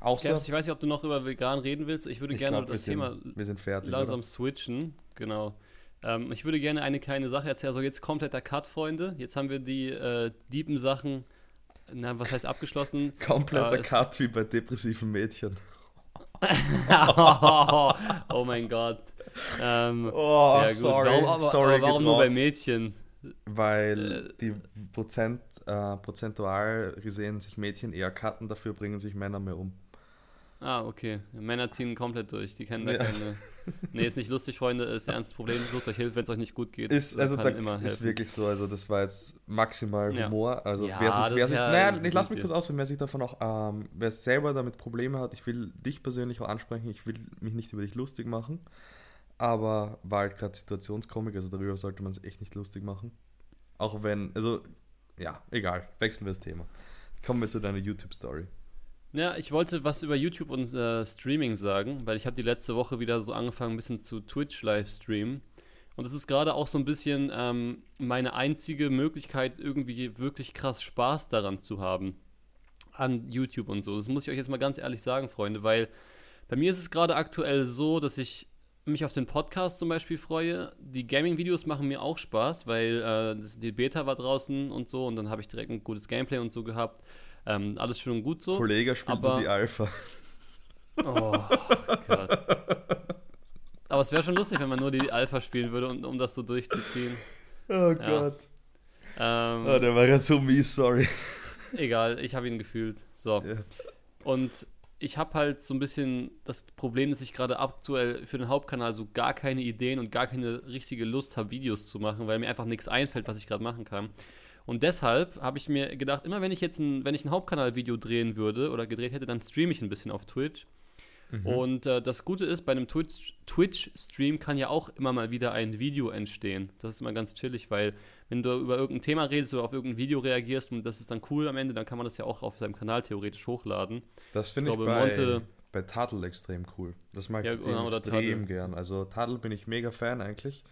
Speaker 2: Außer, Gabs, ich weiß nicht, ob du noch über vegan reden willst. Ich würde ich gerne glaub, das
Speaker 1: sind,
Speaker 2: Thema
Speaker 1: fertig,
Speaker 2: langsam oder? switchen. Genau. Ähm, ich würde gerne eine kleine Sache erzählen. Also jetzt kompletter Cut, Freunde. Jetzt haben wir die äh, diepen Sachen, na, was heißt abgeschlossen?
Speaker 1: Kompletter äh, Cut wie bei depressiven Mädchen.
Speaker 2: oh, oh mein Gott. Ähm,
Speaker 1: oh, ja, sorry.
Speaker 2: Warum, aber,
Speaker 1: sorry
Speaker 2: aber warum nur bei Mädchen?
Speaker 1: Weil äh, die Prozent, äh, prozentual gesehen sich Mädchen eher cutten, dafür bringen sich Männer mehr um.
Speaker 2: Ah, okay. Männer ziehen komplett durch. Die kennen da ja. keine. Nee, ist nicht lustig, Freunde. Ist ernstes Problem. Sucht euch Hilfe, wenn es euch nicht gut geht.
Speaker 1: Ist, also da immer ist wirklich so. Also, das war jetzt maximal Humor.
Speaker 2: Ja.
Speaker 1: Also,
Speaker 2: ja,
Speaker 1: wer sich. Wer sich
Speaker 2: ja,
Speaker 1: naja, ich lass mich kurz ausreden, wer sich davon auch. Ähm, wer selber damit Probleme hat, ich will dich persönlich auch ansprechen. Ich will mich nicht über dich lustig machen. Aber war halt gerade Situationskomik. Also, darüber sollte man es echt nicht lustig machen. Auch wenn. Also, ja, egal. Wechseln wir das Thema. Kommen wir zu deiner YouTube-Story.
Speaker 2: Ja, ich wollte was über YouTube und äh, Streaming sagen, weil ich habe die letzte Woche wieder so angefangen, ein bisschen zu Twitch live streamen. Und das ist gerade auch so ein bisschen ähm, meine einzige Möglichkeit, irgendwie wirklich krass Spaß daran zu haben. An YouTube und so. Das muss ich euch jetzt mal ganz ehrlich sagen, Freunde, weil bei mir ist es gerade aktuell so, dass ich mich auf den Podcast zum Beispiel freue. Die Gaming-Videos machen mir auch Spaß, weil äh, die Beta war draußen und so und dann habe ich direkt ein gutes Gameplay und so gehabt. Ähm, alles schön und gut so.
Speaker 1: Kollege spielt aber, nur die Alpha.
Speaker 2: Oh Gott. Aber es wäre schon lustig, wenn man nur die Alpha spielen würde, um, um das so durchzuziehen.
Speaker 1: Oh Gott.
Speaker 2: Ähm,
Speaker 1: oh, der war ganz so mies, sorry.
Speaker 2: Egal, ich habe ihn gefühlt. So. Yeah. Und ich habe halt so ein bisschen das Problem, dass ich gerade aktuell für den Hauptkanal so gar keine Ideen und gar keine richtige Lust habe, Videos zu machen, weil mir einfach nichts einfällt, was ich gerade machen kann. Und deshalb habe ich mir gedacht, immer wenn ich jetzt ein, wenn ich ein Hauptkanal-Video drehen würde oder gedreht hätte, dann streame ich ein bisschen auf Twitch. Mhm. Und äh, das Gute ist, bei einem Twitch-Stream kann ja auch immer mal wieder ein Video entstehen. Das ist immer ganz chillig, weil wenn du über irgendein Thema redest oder auf irgendein Video reagierst und das ist dann cool am Ende, dann kann man das ja auch auf seinem Kanal theoretisch hochladen.
Speaker 1: Das finde ich, ich bei, Monte, bei Tadel extrem cool. Das mag ja, ich genau, extrem gern. Also Tadel bin ich mega Fan eigentlich.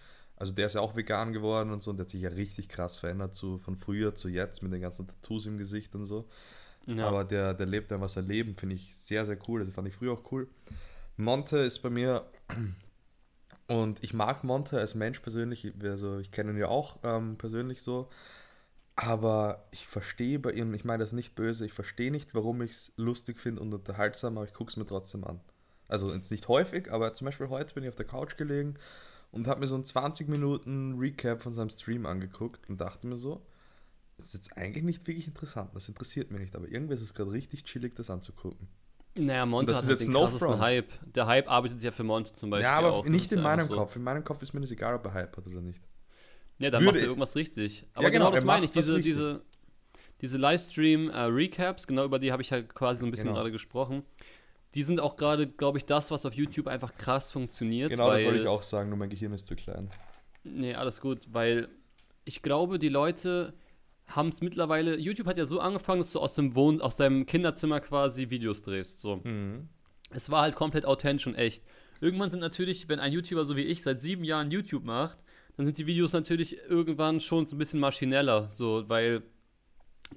Speaker 1: Also der ist ja auch vegan geworden und so und der hat sich ja richtig krass verändert, so von früher zu jetzt mit den ganzen Tattoos im Gesicht und so. Ja. Aber der, der lebt einfach sein Leben, finde ich sehr, sehr cool. Das fand ich früher auch cool. Monte ist bei mir und ich mag Monte als Mensch persönlich, also ich kenne ihn ja auch ähm, persönlich so, aber ich verstehe bei ihm, ich meine das nicht böse, ich verstehe nicht, warum ich es lustig finde und unterhaltsam, aber ich gucke es mir trotzdem an. Also jetzt nicht häufig, aber zum Beispiel heute bin ich auf der Couch gelegen und habe mir so einen 20 Minuten Recap von seinem Stream angeguckt und dachte mir so, Das ist jetzt eigentlich nicht wirklich interessant, das interessiert mich nicht, aber irgendwie ist es gerade richtig chillig, das anzugucken.
Speaker 2: Naja, Monte
Speaker 1: das
Speaker 2: hat
Speaker 1: ist
Speaker 2: halt
Speaker 1: jetzt
Speaker 2: den
Speaker 1: no
Speaker 2: krassesten
Speaker 1: front.
Speaker 2: Hype. Der Hype arbeitet ja für Monte zum Beispiel
Speaker 1: Ja, aber
Speaker 2: auch.
Speaker 1: Nicht in meinem
Speaker 2: so.
Speaker 1: Kopf. In meinem Kopf ist mir das egal, ob er Hype hat oder nicht.
Speaker 2: Ja, dann
Speaker 1: würde-
Speaker 2: macht er irgendwas richtig. Aber
Speaker 1: Ja,
Speaker 2: genau,
Speaker 1: genau,
Speaker 2: das meine ich. Diese, diese, diese Livestream-Recaps, genau über die habe ich ja quasi so ein bisschen
Speaker 1: Genau.
Speaker 2: gerade gesprochen. Die sind auch gerade, glaube ich, das, was auf YouTube einfach krass funktioniert.
Speaker 1: Genau,
Speaker 2: weil,
Speaker 1: das wollte ich auch sagen, nur mein Gehirn ist zu klein.
Speaker 2: Nee, alles gut, weil ich glaube, die Leute haben es mittlerweile. YouTube hat ja so angefangen, dass du aus dem Wohn aus deinem Kinderzimmer quasi Videos drehst. So. Es war halt komplett authentisch und echt. Irgendwann sind natürlich, wenn ein YouTuber so wie ich seit sieben Jahren YouTube macht, dann sind die Videos natürlich irgendwann schon so ein bisschen maschineller, so, weil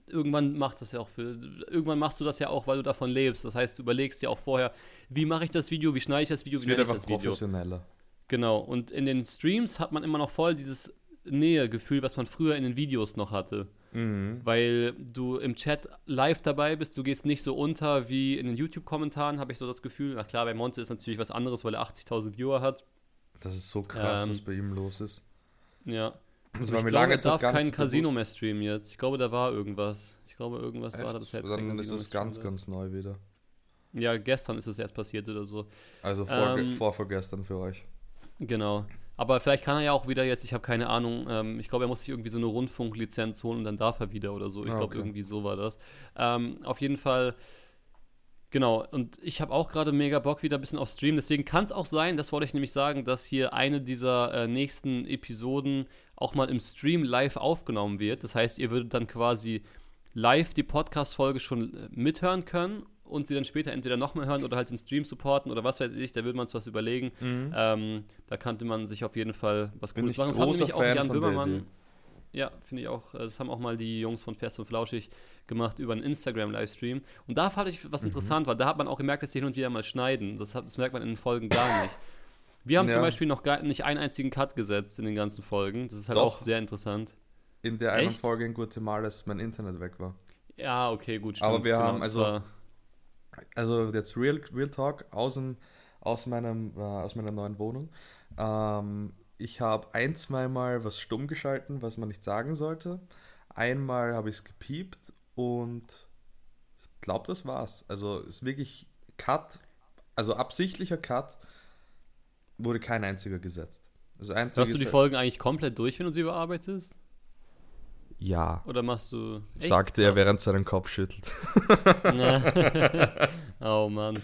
Speaker 2: irgendwann macht das ja auch für, irgendwann machst du das ja auch, weil du davon lebst. Das heißt, du überlegst ja auch vorher, wie mache ich das Video, wie schneide ich das Video,
Speaker 1: Es
Speaker 2: wie
Speaker 1: wird einfach
Speaker 2: das Video.
Speaker 1: professioneller.
Speaker 2: Genau, und in den Streams hat man immer noch voll dieses Nähegefühl, was man früher in den Videos noch hatte.
Speaker 1: Mhm.
Speaker 2: Weil du im Chat live dabei bist, du gehst nicht so unter wie in den YouTube-Kommentaren, habe ich so das Gefühl. Na klar, bei Monte ist natürlich was anderes, weil er 80.000 Viewer hat.
Speaker 1: Das ist so krass,
Speaker 2: Ähm,
Speaker 1: was bei ihm los ist.
Speaker 2: Ja.
Speaker 1: War
Speaker 2: ich glaube,
Speaker 1: lange
Speaker 2: er darf kein Casino
Speaker 1: bewusst.
Speaker 2: mehr streamen jetzt. Ich glaube, da war irgendwas. Ich glaube, irgendwas war da, dass er jetzt kein
Speaker 1: Dann ist
Speaker 2: mehr
Speaker 1: ganz, ganz neu wieder.
Speaker 2: Ja, gestern ist es erst passiert oder so.
Speaker 1: Also vor,
Speaker 2: Ähm,
Speaker 1: vor vorgestern für euch.
Speaker 2: Genau. Aber vielleicht kann er ja auch wieder jetzt, ich habe keine Ahnung, ähm, ich glaube, er muss sich irgendwie so eine Rundfunklizenz holen und dann darf er wieder oder so. Ich
Speaker 1: Ah,
Speaker 2: glaube,
Speaker 1: okay.
Speaker 2: irgendwie so war das. Ähm, auf jeden Fall, genau. Und ich habe auch gerade mega Bock wieder ein bisschen auf Stream. Deswegen kann es auch sein, das wollte ich nämlich sagen, dass hier eine dieser äh, nächsten Episoden auch mal im Stream live aufgenommen wird. Das heißt, ihr würdet dann quasi live die Podcast-Folge schon äh, mithören können und sie dann später entweder nochmal hören oder halt den Stream supporten oder was weiß ich, da würde man uns was überlegen. Ähm, da könnte man sich auf jeden Fall was
Speaker 1: Bin
Speaker 2: Cooles machen. Das hat
Speaker 1: großer
Speaker 2: nämlich auch
Speaker 1: Fan
Speaker 2: Jan Böhmermann. Ja, finde ich auch. äh, Das haben auch mal die Jungs von Fest und Flauschig gemacht über einen Instagram-Livestream. Und da fand ich
Speaker 1: Mhm.
Speaker 2: was interessant, weil da hat man auch gemerkt, dass sie hin und wieder mal schneiden. Das, hat, das merkt man in den Folgen gar nicht. Wir haben
Speaker 1: Ja.
Speaker 2: zum Beispiel noch gar nicht einen einzigen Cut gesetzt in den ganzen Folgen. Das ist halt
Speaker 1: Doch.
Speaker 2: auch sehr interessant.
Speaker 1: In der einen
Speaker 2: Echt?
Speaker 1: Folge in Guatemala, als mein Internet weg war.
Speaker 2: Ja, okay, gut,
Speaker 1: Aber wir haben,
Speaker 2: und
Speaker 1: also- Also jetzt Real, Real Talk aus, dem, aus, meinem, äh, aus meiner neuen Wohnung. Ähm, ich habe ein, zweimal was stumm geschalten, was man nicht sagen sollte. Einmal habe ich es gepiept und ich glaube, das war's. Also ist wirklich Cut, also absichtlicher Cut, wurde kein einziger gesetzt. Das einzige
Speaker 2: Hörst du die
Speaker 1: ist-
Speaker 2: Folgen eigentlich komplett durch, wenn du sie überarbeitest?
Speaker 1: Ja,
Speaker 2: Oder machst du. Echt?
Speaker 1: sagte er, während seinen Kopf schüttelt.
Speaker 2: oh Mann.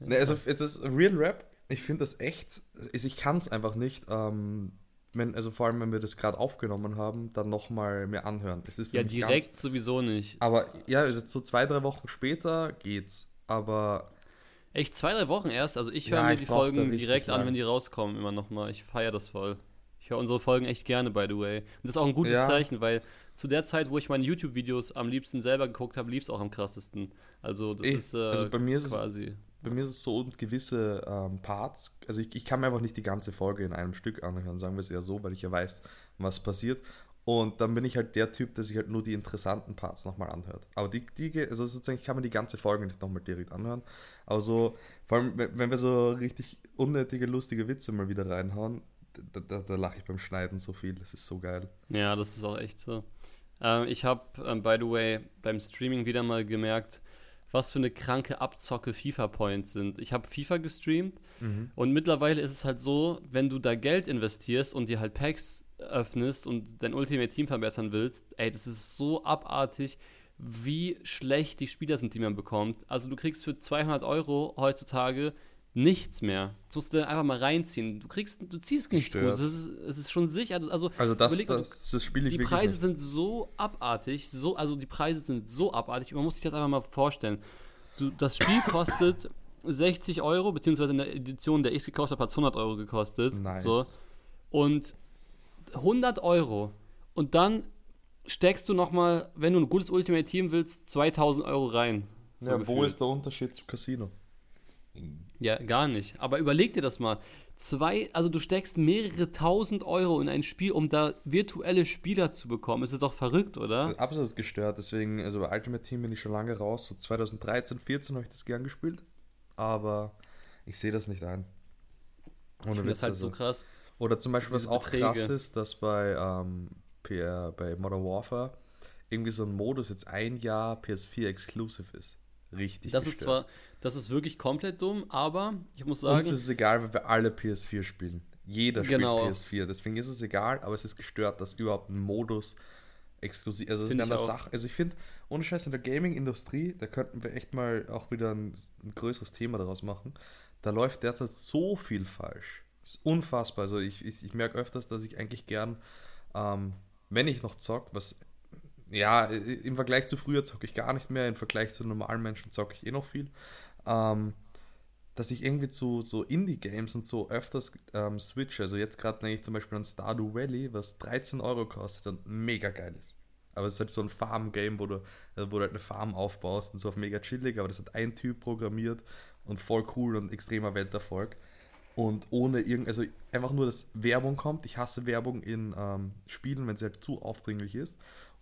Speaker 1: Ne, also es ist Real Rap. Ich finde das echt. Ich kann es einfach nicht. Ähm, wenn, also vor allem, wenn wir das gerade aufgenommen haben, dann nochmal mir anhören. Es ist für
Speaker 2: Ja,
Speaker 1: mich
Speaker 2: direkt
Speaker 1: Ganz,
Speaker 2: sowieso nicht.
Speaker 1: aber ja, also so zwei, drei Wochen später geht's. Aber
Speaker 2: Echt zwei, drei Wochen erst? Also ich
Speaker 1: Ja,
Speaker 2: höre mir
Speaker 1: ich
Speaker 2: die Folgen direkt an,
Speaker 1: lang.
Speaker 2: wenn die rauskommen, immer nochmal. Ich feiere das voll. Ich höre unsere Folgen echt gerne, by the way. Und das ist auch ein gutes
Speaker 1: Ja.
Speaker 2: Zeichen, weil zu der Zeit, wo ich meine YouTube-Videos am liebsten selber geguckt habe, lief es auch am krassesten. Also das
Speaker 1: Eh,
Speaker 2: ist äh,
Speaker 1: also bei mir ist es-
Speaker 2: quasi.
Speaker 1: Bei mir ist es so und gewisse ähm, Parts. Also ich, ich kann mir einfach nicht die ganze Folge in einem Stück anhören, sagen wir es eher so, weil ich ja weiß, was passiert. Und dann bin ich halt der Typ, der sich halt nur die interessanten Parts nochmal anhört. Aber die, die, also sozusagen, ich kann mir die ganze Folge nicht nochmal direkt anhören. Aber so, vor allem, wenn wenn wir so richtig unnötige, lustige Witze mal wieder reinhauen, da, da, da lache ich beim Schneiden so viel. Das ist so geil.
Speaker 2: Ja, das ist auch echt so. Ähm, ich habe, ähm, by the way, beim Streaming wieder mal gemerkt, was für eine kranke Abzocke FIFA-Points sind. Ich habe FIFA gestreamt und mittlerweile ist es halt so, wenn du da Geld investierst und dir halt Packs öffnest und dein Ultimate Team verbessern willst, ey, das ist so abartig, wie schlecht die Spieler sind, die man bekommt. Also du kriegst für 200 Euro heutzutage nichts mehr. Das musst du einfach mal reinziehen. Du kriegst, du ziehst nichts
Speaker 1: Stört.
Speaker 2: Gutes. Es ist, es ist schon sicher. Also,
Speaker 1: Also das,
Speaker 2: überleg
Speaker 1: das, das spiele ich
Speaker 2: die Preise
Speaker 1: nicht.
Speaker 2: sind so abartig, so, also die Preise sind so abartig, man muss sich das einfach mal vorstellen. Du, das Spiel kostet 60 Euro, beziehungsweise in der Edition, der ich gekauft habe, hat es 100 Euro gekostet.
Speaker 1: Nice.
Speaker 2: So. Und 100 Euro. Und dann steckst du nochmal, wenn du ein gutes Ultimate Team willst, 2000 Euro rein. So
Speaker 1: ja, wo ist der Unterschied zu Casino?
Speaker 2: Ja, gar nicht. Aber überleg dir das mal. Zwei, also du steckst mehrere tausend Euro in ein Spiel, um da virtuelle Spieler zu bekommen. Ist das doch verrückt, oder?
Speaker 1: Absolut gestört, deswegen, also bei Ultimate Team bin ich schon lange raus. So 2013, 14 habe ich das gern gespielt. Aber ich sehe das nicht ein.
Speaker 2: Ich
Speaker 1: Ohne
Speaker 2: finde das halt
Speaker 1: also.
Speaker 2: so krass.
Speaker 1: Oder zum Beispiel, was auch
Speaker 2: Beträge.
Speaker 1: krass ist, dass bei, ähm, PR, bei Modern Warfare irgendwie so ein Modus jetzt ein Jahr PS4 exclusive ist. Richtig.
Speaker 2: Das ist zwar, das ist wirklich komplett dumm, aber ich muss sagen. Uns
Speaker 1: ist es egal, weil wir alle PS4 spielen. Jeder spielt genau. PS4. Deswegen ist es egal, aber es ist gestört, dass überhaupt ein Modus exklusiv. Also, find ich Sache, also ich finde, ohne Scheiß in der Gaming-Industrie, da könnten wir echt mal auch wieder ein, ein, größeres Thema daraus machen. Da läuft derzeit so viel falsch. Das ist unfassbar. Also ich, ich, ich merke öfters, dass ich eigentlich gern, ähm, wenn ich noch zock, was ja, im Vergleich zu früher zocke ich gar nicht mehr, im Vergleich zu normalen Menschen zocke ich eh noch viel. Ähm, dass ich irgendwie zu so Indie-Games und so öfters ähm, switche. Also jetzt gerade denke ich zum Beispiel an Stardew Valley, was 13 Euro kostet und mega geil ist. Aber es ist halt so ein Farm-Game, wo du, also wo du halt eine Farm aufbaust und so auf mega chillig, aber das hat ein Typ programmiert und voll cool und extremer Welterfolg. Und ohne irgend, also einfach nur, dass Werbung kommt. Ich hasse Werbung in ähm, Spielen, wenn sie halt zu aufdringlich ist.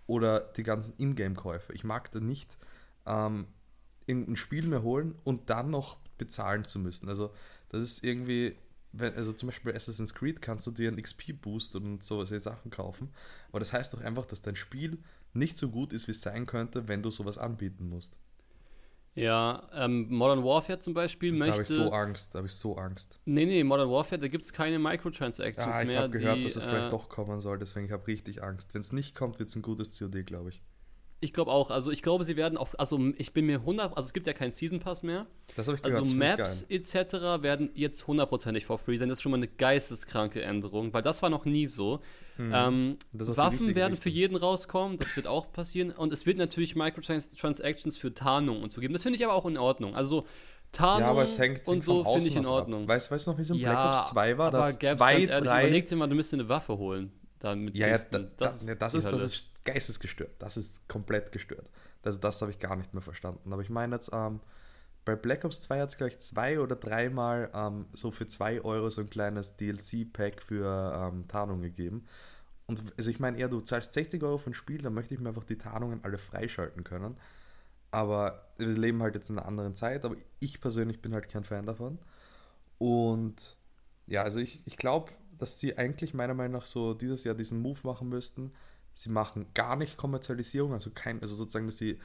Speaker 1: Oder die ganzen Ingame-Käufe. Ich mag da nicht ähm, irgendein Spiel mehr holen und dann noch bezahlen zu müssen. Also das ist irgendwie, wenn, also zum Beispiel bei Assassin's Creed kannst du dir einen XP-Boost und solche Sachen kaufen, aber das heißt doch einfach, dass dein Spiel nicht so gut ist, wie es sein könnte, wenn du sowas anbieten musst.
Speaker 2: Ja, ähm, Modern Warfare zum Beispiel
Speaker 1: da
Speaker 2: möchte.
Speaker 1: Da habe ich so Angst, da habe ich so Angst.
Speaker 2: Nee, nee, Modern Warfare, da gibt es keine Microtransactions ah,
Speaker 1: ich
Speaker 2: mehr.
Speaker 1: Ich habe gehört, die, dass es äh, vielleicht doch kommen soll, deswegen habe ich richtig Angst. Wenn es nicht kommt, wird es ein gutes COD, glaube ich.
Speaker 2: Ich glaube auch. Also ich glaube, sie werden auch, also ich bin mir 100, also es gibt ja keinen Season Pass mehr.
Speaker 1: Das habe ich gehört.
Speaker 2: Also Maps etc. werden jetzt hundertprozentig for free sein. Das ist schon mal eine geisteskranke Änderung, weil das war noch nie so. Hm. Ähm, Waffen werden Richtung. für jeden rauskommen, das wird auch passieren. Und es wird natürlich Microtransactions für Tarnung und so geben. Das finde ich aber auch in Ordnung. Also Tarnung ja, aber es hängt, und so finde ich in Ordnung.
Speaker 1: Weißt du noch, wie es in ja, Black Ops 2 war?
Speaker 2: Aber zwei, drei... Überleg dir mal, du müsstest eine Waffe holen.
Speaker 1: Dann ja, ja, da, das, da, ist, das, ist, das ist geistesgestört. Das ist komplett gestört. Also das habe ich gar nicht mehr verstanden. Aber ich meine jetzt, ähm, bei Black Ops 2 hat es gleich zwei oder dreimal ähm, so für zwei Euro so ein kleines DLC-Pack für ähm, Tarnung gegeben. Und also ich meine eher, du zahlst 60 Euro für ein Spiel, dann möchte ich mir einfach die Tarnungen alle freischalten können. Aber wir leben halt jetzt in einer anderen Zeit, aber ich persönlich bin halt kein Fan davon. Und ja, also ich, ich glaube, dass sie eigentlich meiner Meinung nach so dieses Jahr diesen Move machen müssten. Sie machen gar nicht Kommerzialisierung, also kein, also sozusagen, dass sie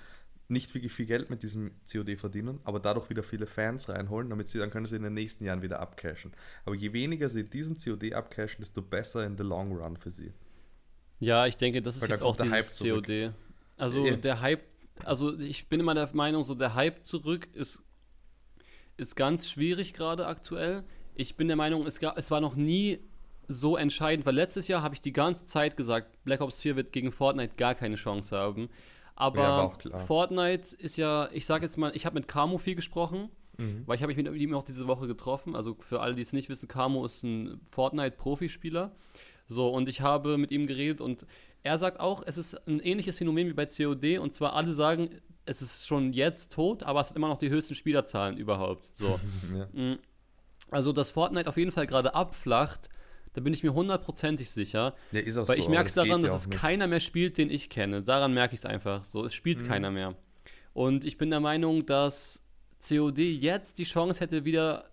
Speaker 1: nicht wirklich viel Geld mit diesem COD verdienen, aber dadurch wieder viele Fans reinholen, damit sie dann können sie in den nächsten Jahren wieder abcashen. Aber je weniger sie diesen COD abcashen, desto besser in the long run für sie.
Speaker 2: Ja, ich denke, das ist Weil jetzt auch dieses COD. Also ja. der Hype, also ich bin immer der Meinung, so der Hype zurück ist, ist ganz schwierig gerade aktuell. Ich bin der Meinung, es, gab, es war noch nie so entscheidend, weil letztes Jahr habe ich die ganze Zeit gesagt, Black Ops 4 wird gegen Fortnite gar keine Chance haben. Aber ja, Fortnite ist ja, ich sage jetzt mal, ich habe mit Camo viel gesprochen, mhm. weil ich habe mich mit ihm auch diese Woche getroffen. Also für alle, die es nicht wissen, Camo ist ein Fortnite-Profispieler. So, und ich habe mit ihm geredet und er sagt auch, es ist ein ähnliches Phänomen wie bei COD und zwar alle sagen, es ist schon jetzt tot, aber es hat immer noch die höchsten Spielerzahlen überhaupt. So. ja. Mhm. Also, dass Fortnite auf jeden Fall gerade abflacht, da bin ich mir hundertprozentig sicher.
Speaker 1: Ja, ist auch
Speaker 2: weil
Speaker 1: so,
Speaker 2: ich merke es daran, dass es nicht. keiner mehr spielt, den ich kenne. Daran merke ich es einfach. So, es spielt mhm. keiner mehr. Und ich bin der Meinung, dass COD jetzt die Chance hätte, wieder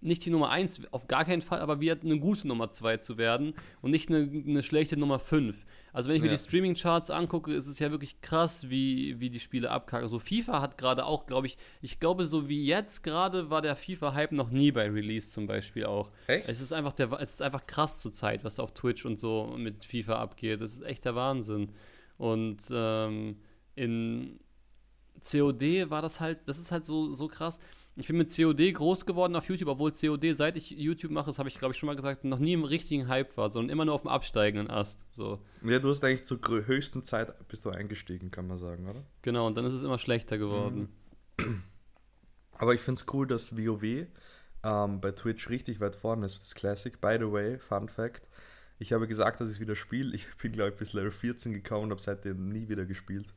Speaker 2: nicht die Nummer 1, auf gar keinen Fall, aber wieder eine gute Nummer 2 zu werden und nicht eine, eine schlechte Nummer 5. Also wenn ich ja. mir die Streaming-Charts angucke, ist es ja wirklich krass, wie, wie die Spiele abkacken. So FIFA hat gerade auch, glaube ich, ich glaube, so wie jetzt gerade war der FIFA-Hype noch nie bei Release zum Beispiel auch.
Speaker 1: Echt?
Speaker 2: Es ist einfach der, es ist einfach krass zur Zeit, was auf Twitch und so mit FIFA abgeht. Das ist echt der Wahnsinn. Und ähm, in COD war das halt, das ist halt so, so krass ich bin mit COD groß geworden auf YouTube, obwohl COD, seit ich YouTube mache, das habe ich glaube ich schon mal gesagt, noch nie im richtigen Hype war, sondern immer nur auf dem absteigenden Ast. So.
Speaker 1: Ja, du hast eigentlich zur höchsten Zeit bist du eingestiegen, kann man sagen, oder?
Speaker 2: Genau, und dann ist es immer schlechter geworden.
Speaker 1: Mhm. Aber ich finde es cool, dass WoW ähm, bei Twitch richtig weit vorne ist. Das Classic. By the way, Fun Fact. Ich habe gesagt, dass ich wieder spiele. Ich bin, glaube ich, bis Level 14 gekommen und habe seitdem nie wieder gespielt.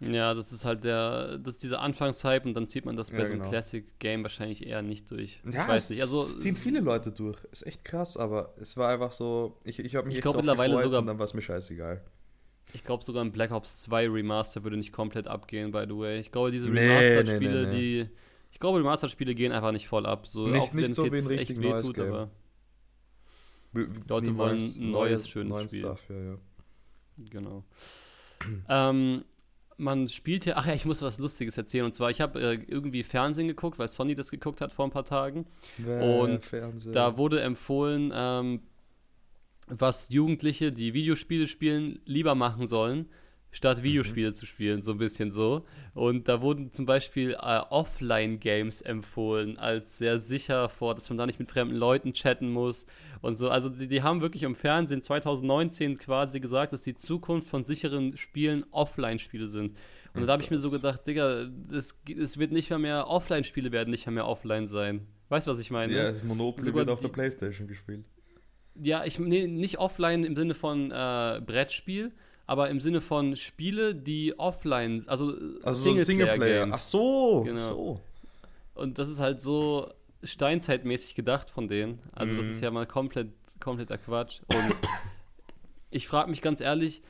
Speaker 2: Ja, das ist halt der, das ist dieser Anfangshype und dann zieht man das bei ja, so einem genau. Classic-Game wahrscheinlich eher nicht durch.
Speaker 1: Ja, ich weiß nicht. Also, es ziehen viele Leute durch. Ist echt krass, aber es war einfach so, ich, ich habe mich
Speaker 2: ich echt mittlerweile sogar, und
Speaker 1: dann war es mir scheißegal.
Speaker 2: Ich glaube sogar ein Black Ops 2 Remaster würde nicht komplett abgehen, by the way. Ich glaube, diese Remastered-Spiele, nee, nee, nee, die. Ich glaube, Remastered-Spiele gehen einfach nicht voll ab. So,
Speaker 1: nicht, auch nicht so wie ein richtig neues wehtut, Game. aber.
Speaker 2: Leute wollen ein neues, schönes Spiel.
Speaker 1: Stuff, ja, ja.
Speaker 2: Genau. ähm, man spielt hier, ach ja, ich muss was Lustiges erzählen. Und zwar, ich habe äh, irgendwie Fernsehen geguckt, weil Sonny das geguckt hat vor ein paar Tagen.
Speaker 1: Bäh,
Speaker 2: und
Speaker 1: Fernsehen.
Speaker 2: Da wurde empfohlen, ähm, was Jugendliche, die Videospiele spielen, lieber machen sollen, statt Videospiele zu spielen, so ein bisschen so. Und da wurden zum Beispiel äh, Offline-Games empfohlen, als sehr sicher vor, dass man da nicht mit fremden Leuten chatten muss und so. Also die, die haben wirklich im Fernsehen 2019 quasi gesagt, dass die Zukunft von sicheren Spielen Offline-Spiele sind. Und da habe ich mir so gedacht, Digga, es, wird nicht mehr mehr, Offline-Spiele werden nicht mehr, mehr offline sein. Weißt du, was ich meine?
Speaker 1: ja, das Monopoly
Speaker 2: Sogar
Speaker 1: wird auf der Playstation gespielt.
Speaker 2: Ja, ich nee, nicht offline im Sinne von äh, Brettspiel, aber im Sinne von Spiele, die offline, also,
Speaker 1: Also so Singleplayer. Ach so,
Speaker 2: Genau.
Speaker 1: so.
Speaker 2: Und das ist halt so steinzeitmäßig gedacht von denen. Also das
Speaker 1: Mhm.
Speaker 2: ist ja mal komplett kompletter Quatsch. Und ich frage mich ganz ehrlich,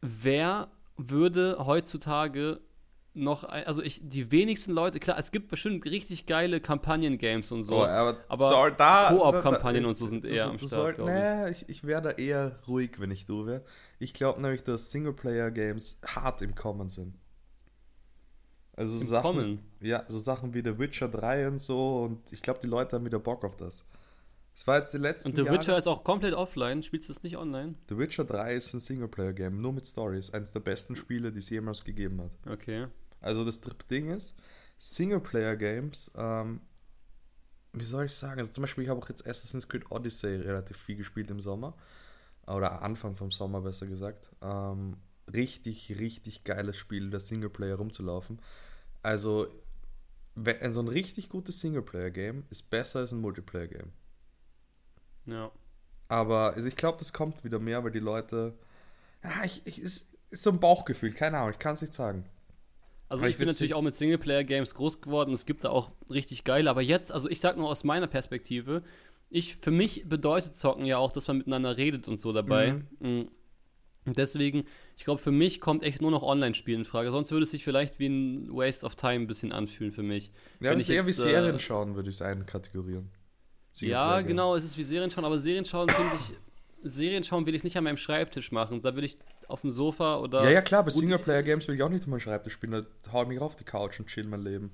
Speaker 2: wer würde heutzutage noch, ein, also ich, die wenigsten Leute, klar, es gibt bestimmt richtig geile Kampagnen-Games und so.
Speaker 1: So, aber,
Speaker 2: Koop-Kampagnen und so sind eher
Speaker 1: du,
Speaker 2: am
Speaker 1: du
Speaker 2: Start,
Speaker 1: soll-
Speaker 2: ich.
Speaker 1: Ich, ich wäre da eher ruhig, wenn ich du wäre. Ich glaube nämlich, dass Singleplayer-Games hart im Kommen sind. Also
Speaker 2: Im
Speaker 1: Sachen,
Speaker 2: Kommen?
Speaker 1: ja, so Sachen wie The Witcher 3 und so und ich glaube, die Leute haben wieder Bock auf das. Es war jetzt die letzten
Speaker 2: Und The
Speaker 1: Jahre.
Speaker 2: Witcher ist auch komplett offline. Spielst du es nicht online?
Speaker 1: The Witcher 3 ist ein Singleplayer-Game, nur mit Stories. Eines der besten Spiele, die es jemals gegeben hat.
Speaker 2: Okay.
Speaker 1: Also das Ding ist, Singleplayer-Games, ähm, wie soll ich sagen, also zum Beispiel, ich habe auch jetzt Assassin's Creed Odyssey relativ viel gespielt im Sommer. Oder Anfang vom Sommer, besser gesagt. Ähm, richtig, richtig geiles Spiel, das Singleplayer rumzulaufen. Also, wenn, so ein richtig gutes Singleplayer-Game ist besser als ein Multiplayer-Game.
Speaker 2: Ja.
Speaker 1: Aber also ich glaube, das kommt wieder mehr, weil die Leute. Ja, ich, ich, ist, ist so ein Bauchgefühl, keine Ahnung, ich kann es nicht sagen.
Speaker 2: Also ich bin natürlich auch mit Singleplayer-Games groß geworden. Es gibt da auch richtig geile. Aber jetzt, also ich sag nur aus meiner Perspektive, ich, für mich bedeutet Zocken ja auch, dass man miteinander redet und so dabei. Mhm. Und deswegen, ich glaube, für mich kommt echt nur noch Online-Spielen in Frage. Sonst würde es sich vielleicht wie ein Waste of Time ein bisschen anfühlen für mich.
Speaker 1: Ja,
Speaker 2: Wenn
Speaker 1: ist eher wie
Speaker 2: jetzt, äh,
Speaker 1: Serien schauen, würde ich es einkategorieren.
Speaker 2: Ja, genau, es ist wie Serien schauen, aber Serien schauen finde ich. Serien schauen will ich nicht an meinem Schreibtisch machen. Da will ich auf dem Sofa oder.
Speaker 1: Ja, ja, klar, bei Singleplayer-Games will ich auch nicht meinem Schreibtisch spielen, da hau ich mich auf die Couch und chill mein Leben.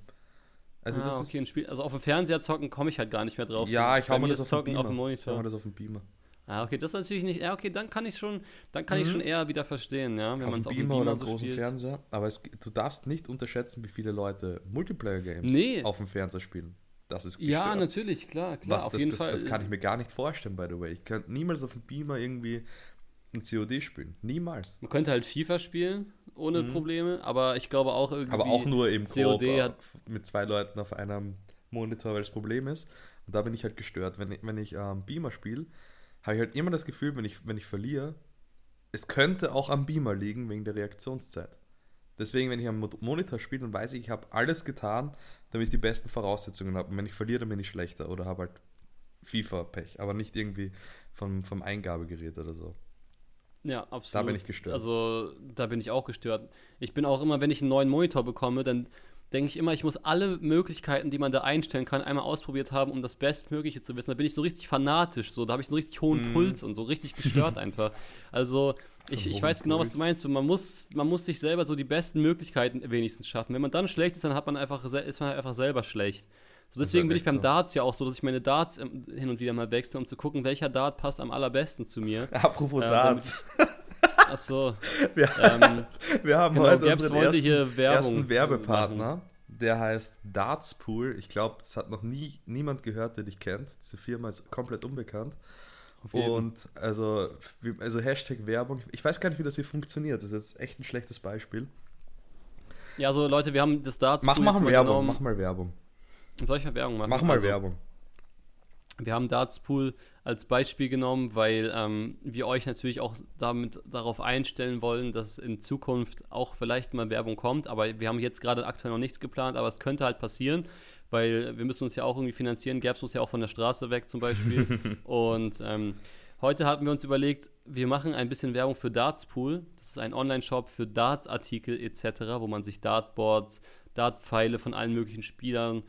Speaker 1: Also
Speaker 2: ah,
Speaker 1: das
Speaker 2: okay, ein
Speaker 1: ist.
Speaker 2: Spiel, also auf dem Fernseher zocken komme ich halt gar nicht mehr drauf.
Speaker 1: Ja, ich hau mir das auf
Speaker 2: Zocken auf dem
Speaker 1: Ich hau
Speaker 2: Monitor.
Speaker 1: mir das auf den Beamer.
Speaker 2: Ah, okay, das ist natürlich nicht. Ja, okay, dann kann ich schon, dann kann ich
Speaker 1: Mhm.
Speaker 2: schon eher wieder verstehen, ja, wenn man
Speaker 1: dem
Speaker 2: es auf dem
Speaker 1: Beamer, oder
Speaker 2: so
Speaker 1: großen
Speaker 2: spielt.
Speaker 1: Fernseher. Aber es, du darfst nicht unterschätzen, wie viele Leute Multiplayer-Games
Speaker 2: Nee.
Speaker 1: auf dem Fernseher spielen. Das ist
Speaker 2: Ja,
Speaker 1: gestört.
Speaker 2: natürlich, klar, klar,
Speaker 1: Was,
Speaker 2: auf
Speaker 1: das,
Speaker 2: jeden
Speaker 1: das,
Speaker 2: Fall.
Speaker 1: Das kann ich mir gar nicht vorstellen, by the way. Ich könnte niemals auf dem Beamer irgendwie ein COD spielen. Niemals.
Speaker 2: man könnte halt FIFA spielen ohne Probleme, aber ich glaube auch irgendwie.
Speaker 1: Mhm. Aber auch nur im
Speaker 2: COD
Speaker 1: auf- mit zwei Leuten auf einem Monitor, weil das Problem ist, und da bin ich halt gestört, wenn ich, wenn ich ähm, Beamer spiele, habe ich halt immer das Gefühl, wenn ich, wenn ich verliere, es könnte auch am Beamer liegen wegen der Reaktionszeit. Deswegen, wenn ich am Mo- Monitor spiele, dann weiß ich, ich habe alles getan, damit ich die besten Voraussetzungen habe. Und wenn ich verliere, dann bin ich schlechter oder habe halt FIFA-Pech, aber nicht irgendwie vom, vom Eingabegerät oder so.
Speaker 2: Ja, absolut.
Speaker 1: Da bin ich gestört.
Speaker 2: Also, da bin ich auch gestört. Ich bin auch immer, wenn ich einen neuen Monitor bekomme, dann denke ich immer, ich muss alle Möglichkeiten, die man da einstellen kann, einmal ausprobiert haben, um das Bestmögliche zu wissen. Da bin ich so richtig fanatisch, so, da habe ich so einen richtig hohen Puls und so richtig gestört einfach. Also, ich, ich weiß genau, was du meinst. Man muss, man muss sich selber so die besten Möglichkeiten wenigstens schaffen. Wenn man dann schlecht ist, dann hat man einfach, ist man einfach selber schlecht. So, deswegen bin ich beim
Speaker 1: so.
Speaker 2: Darts ja auch so, dass ich meine Darts ähm, hin und wieder mal wechsle, um zu gucken, welcher Dart passt am allerbesten zu mir.
Speaker 1: Apropos
Speaker 2: Ja,
Speaker 1: Darts.
Speaker 2: Ach so.
Speaker 1: Wir,
Speaker 2: ähm,
Speaker 1: wir haben
Speaker 2: Genau,
Speaker 1: heute
Speaker 2: Gabs
Speaker 1: unseren ersten, ersten Werbepartner. Der heißt Dartspool. Ich glaube, das hat noch nie niemand gehört, der dich kennt. Diese Firma ist komplett unbekannt. Und also, also Hashtag Werbung. Ich weiß gar nicht, wie das hier funktioniert. Das ist jetzt echt ein schlechtes Beispiel.
Speaker 2: ja, also Leute, wir haben das Darts
Speaker 1: Mach mal Werbung.
Speaker 2: genommen.
Speaker 1: Mach mal Werbung.
Speaker 2: Soll ich mal Werbung machen?
Speaker 1: Mach mal
Speaker 2: Also,
Speaker 1: Werbung.
Speaker 2: Wir haben Dartspool als Beispiel genommen, weil ähm, wir euch natürlich auch damit darauf einstellen wollen, dass in Zukunft auch vielleicht mal Werbung kommt. Aber wir haben jetzt gerade aktuell noch nichts geplant, aber es könnte halt passieren, weil wir müssen uns ja auch irgendwie finanzieren. Gaps muss ja auch von der Straße weg zum Beispiel. Und ähm, heute hatten wir uns überlegt, wir machen ein bisschen Werbung für Dartspool. Das ist ein Online-Shop für Darts-Artikel etc., wo man sich Dartboards, Dartpfeile von allen möglichen Spielern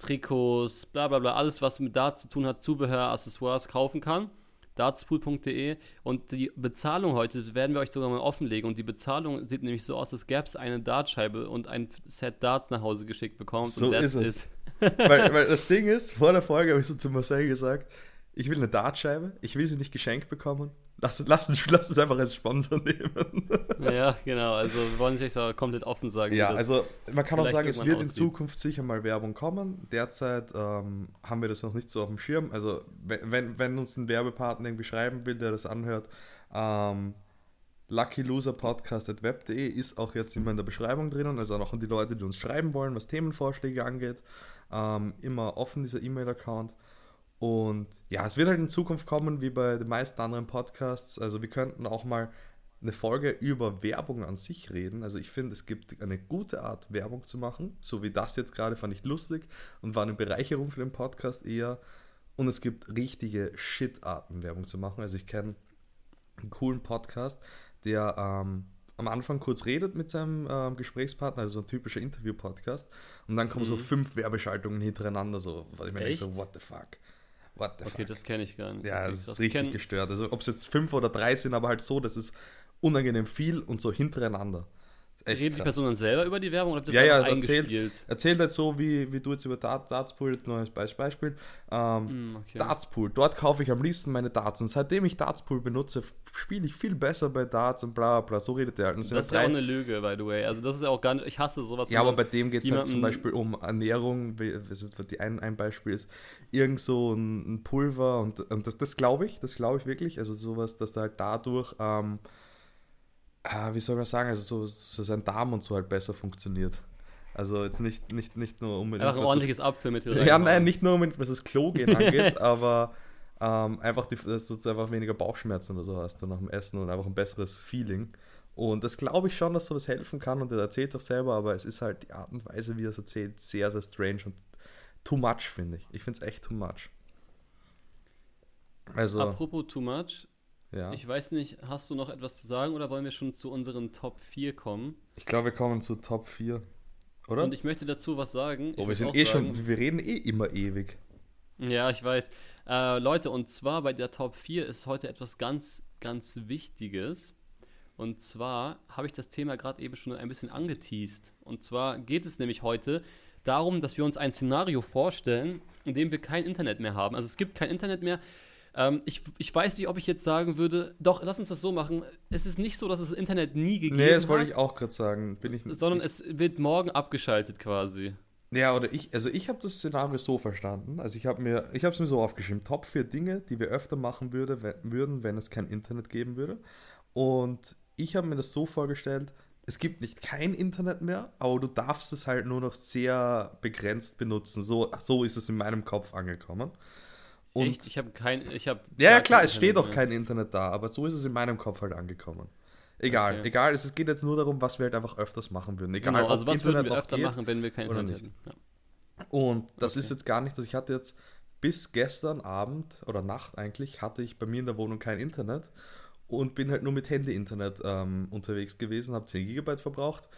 Speaker 2: Trikots, bla bla bla, alles, was mit Dart zu tun hat, Zubehör, Accessoires kaufen kann. dartspool.de und die Bezahlung heute werden wir euch sogar mal offenlegen und die Bezahlung sieht nämlich so aus, als gäbe es eine Dartscheibe und ein Set Darts nach Hause geschickt bekommt.
Speaker 1: So ist es. weil, weil das Ding ist, vor der Folge habe ich so zu Marcel gesagt, ich will eine Dartscheibe, ich will sie nicht geschenkt bekommen Lass, lass, lass uns einfach als Sponsor nehmen.
Speaker 2: ja, genau. Also wir wollen sich da komplett offen sagen.
Speaker 1: Ja, also man kann auch sagen, es wird aussieht. in Zukunft sicher mal Werbung kommen. Derzeit ähm, haben wir das noch nicht so auf dem Schirm. Also wenn, wenn uns ein Werbepartner irgendwie schreiben will, der das anhört, ähm, luckyloserpodcast.web.de ist auch jetzt immer in der Beschreibung drinnen. Also auch an die Leute, die uns schreiben wollen, was Themenvorschläge angeht. Ähm, immer offen dieser E-Mail-Account. Und ja, es wird halt in Zukunft kommen, wie bei den meisten anderen Podcasts. Also wir könnten auch mal eine Folge über Werbung an sich reden. Also ich finde, es gibt eine gute Art, Werbung zu machen. So wie das jetzt gerade fand ich lustig und war eine Bereicherung für den Podcast eher. Und es gibt richtige Shit-Arten, Werbung zu machen. Also ich kenne einen coolen Podcast, der ähm, am Anfang kurz redet mit seinem ähm, Gesprächspartner, also so ein typischer Interview-Podcast. Und dann kommen mhm. so fünf Werbeschaltungen hintereinander, so, weil ich mir denke, so, what the fuck.
Speaker 2: What the okay, fuck? das kenne ich gar nicht.
Speaker 1: Ja, das ist richtig gestört. Also ob es jetzt fünf oder drei sind, aber halt so, das ist unangenehm viel und so hintereinander.
Speaker 2: Echt Redet die Person dann selber über die Werbung oder
Speaker 1: das ja, ja, erzählt, erzählt halt so, wie, wie du jetzt über Dart, Dartspool, neues Beispiel. Ähm, mm, okay. Dartspool, dort kaufe ich am liebsten meine Darts. Und seitdem ich Dartspool benutze, spiele ich viel besser bei Darts und bla bla. So redet der halt.
Speaker 2: Das, das ist ja auch eine Lüge, by the way. Also das ist ja auch gar nicht, ich hasse sowas.
Speaker 1: Ja, aber bei dem geht es halt zum Beispiel um Ernährung. Die ein, ein Beispiel ist irgend so ein, ein Pulver und, und das, das glaube ich, das glaube ich wirklich. Also sowas, dass da halt dadurch ähm, ah, wie soll man sagen, also so, so sein Darm und so halt besser funktioniert. Also jetzt nicht, nicht, nicht nur
Speaker 2: unbedingt. Einfach ein ordentliches das, Abführmittel.
Speaker 1: Ja, nein, nicht nur unbedingt, was das Klo gehen angeht, aber ähm, einfach, die, dass du einfach weniger Bauchschmerzen oder so hast nach dem Essen und einfach ein besseres Feeling. Und das glaube ich schon, dass sowas helfen kann und er erzählt es auch selber, aber es ist halt die Art und Weise, wie er es erzählt, sehr, sehr strange und too much, finde ich. Ich finde es echt too much.
Speaker 2: Also, Apropos too much, ja. Ich weiß nicht, hast du noch etwas zu sagen oder wollen wir schon zu unseren Top 4 kommen?
Speaker 1: Ich glaube, wir kommen zu Top 4. Oder?
Speaker 2: Und ich möchte dazu was sagen.
Speaker 1: Oh, wir sind eh sagen, schon, wir reden eh immer ewig.
Speaker 2: Ja, ich weiß. Äh, Leute, und zwar bei der Top 4 ist heute etwas ganz, ganz Wichtiges. Und zwar habe ich das Thema gerade eben schon ein bisschen angeteased. Und zwar geht es nämlich heute darum, dass wir uns ein Szenario vorstellen, in dem wir kein Internet mehr haben. Also es gibt kein Internet mehr. Ähm, ich, ich weiß nicht, ob ich jetzt sagen würde, doch, lass uns das so machen. Es ist nicht so, dass es das Internet nie gegeben hat. Nee,
Speaker 1: das wollte ich auch gerade sagen. Bin ich,
Speaker 2: sondern
Speaker 1: ich,
Speaker 2: es wird morgen abgeschaltet quasi.
Speaker 1: Ja, oder ich, also ich habe das Szenario so verstanden. Also ich habe mir, ich habe es mir so aufgeschrieben: Top 4 Dinge, die wir öfter machen würde, wenn, würden, wenn es kein Internet geben würde. Und ich habe mir das so vorgestellt, es gibt nicht kein Internet mehr, aber du darfst es halt nur noch sehr begrenzt benutzen. So, so ist es in meinem Kopf angekommen.
Speaker 2: Und Echt? Ich habe kein. Ich hab
Speaker 1: ja, ja, klar, es steht auch kein Internet da, aber so ist es in meinem Kopf halt angekommen. Egal, okay. egal, es geht jetzt nur darum, was wir halt einfach öfters machen würden. Egal,
Speaker 2: genau, also was Internet würden wir öfter machen, wenn wir kein Internet hätten. Ja.
Speaker 1: Und das okay. ist jetzt gar nicht, dass ich hatte jetzt bis gestern Abend oder Nacht eigentlich, hatte ich bei mir in der Wohnung kein Internet und bin halt nur mit Handy-Internet ähm, unterwegs gewesen, habe 10 GB verbraucht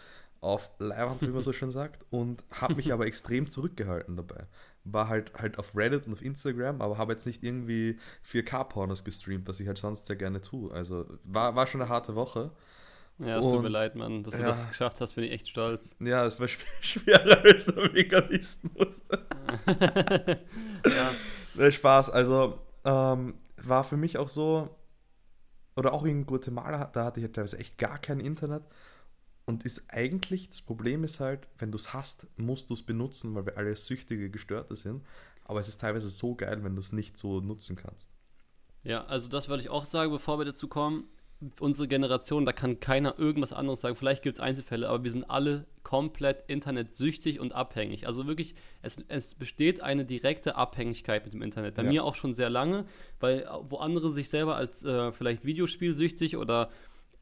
Speaker 1: auf Leihwand, wie man so schön sagt, und habe mich aber extrem zurückgehalten dabei war halt, halt auf Reddit und auf Instagram, aber habe jetzt nicht irgendwie 4K-Pornos gestreamt, was ich halt sonst sehr gerne tue. Also war, war schon eine harte Woche.
Speaker 2: Ja, es tut mir leid, Mann, dass ja. du das geschafft hast, bin ich echt stolz.
Speaker 1: Ja, es war schwer, schwerer als der Veganismus. ja. Nee, Spaß, also ähm, war für mich auch so, oder auch in Guatemala, da hatte ich halt teilweise echt gar kein Internet und ist eigentlich, das Problem ist halt, wenn du es hast, musst du es benutzen, weil wir alle süchtige Gestörte sind. Aber es ist teilweise so geil, wenn du es nicht so nutzen kannst.
Speaker 2: Ja, also das würde ich auch sagen, bevor wir dazu kommen. Unsere Generation, da kann keiner irgendwas anderes sagen. Vielleicht gibt es Einzelfälle, aber wir sind alle komplett internetsüchtig und abhängig. Also wirklich, es, es besteht eine direkte Abhängigkeit mit dem Internet. Bei ja. mir auch schon sehr lange, weil wo andere sich selber als äh, vielleicht Videospielsüchtig oder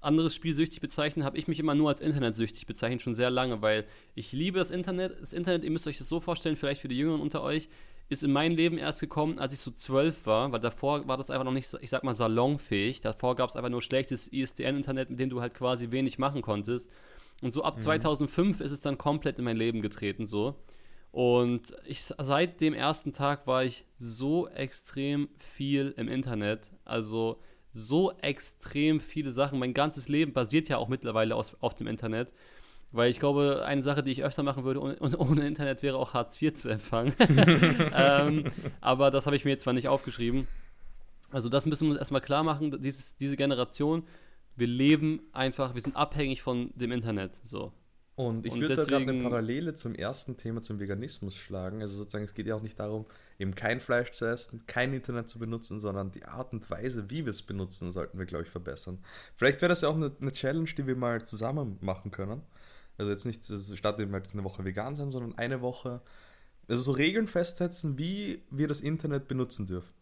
Speaker 2: anderes Spiel süchtig bezeichnen, habe ich mich immer nur als internetsüchtig bezeichnet, schon sehr lange, weil ich liebe das Internet. Das Internet, ihr müsst euch das so vorstellen, vielleicht für die Jüngeren unter euch, ist in mein Leben erst gekommen, als ich so zwölf war, weil davor war das einfach noch nicht, ich sag mal, salonfähig. Davor gab es einfach nur schlechtes ISDN-Internet, mit dem du halt quasi wenig machen konntest. Und so ab mhm. 2005 ist es dann komplett in mein Leben getreten, so. Und ich, seit dem ersten Tag war ich so extrem viel im Internet. Also so extrem viele Sachen. Mein ganzes Leben basiert ja auch mittlerweile aus, auf dem Internet. Weil ich glaube, eine Sache, die ich öfter machen würde ohne, ohne Internet, wäre auch Hartz IV zu empfangen. ähm, aber das habe ich mir jetzt zwar nicht aufgeschrieben. Also das müssen wir uns erstmal klar machen, dieses, diese Generation, wir leben einfach, wir sind abhängig von dem Internet. So.
Speaker 1: Und ich würde da gerade eine Parallele zum ersten Thema, zum Veganismus schlagen. Also sozusagen, es geht ja auch nicht darum, eben kein Fleisch zu essen, kein Internet zu benutzen, sondern die Art und Weise, wie wir es benutzen, sollten wir, glaube ich, verbessern. Vielleicht wäre das ja auch eine, eine, Challenge, die wir mal zusammen machen können. Also jetzt nicht statt eben halt eine Woche vegan sein, sondern eine Woche, also so Regeln festsetzen, wie wir das Internet benutzen dürfen.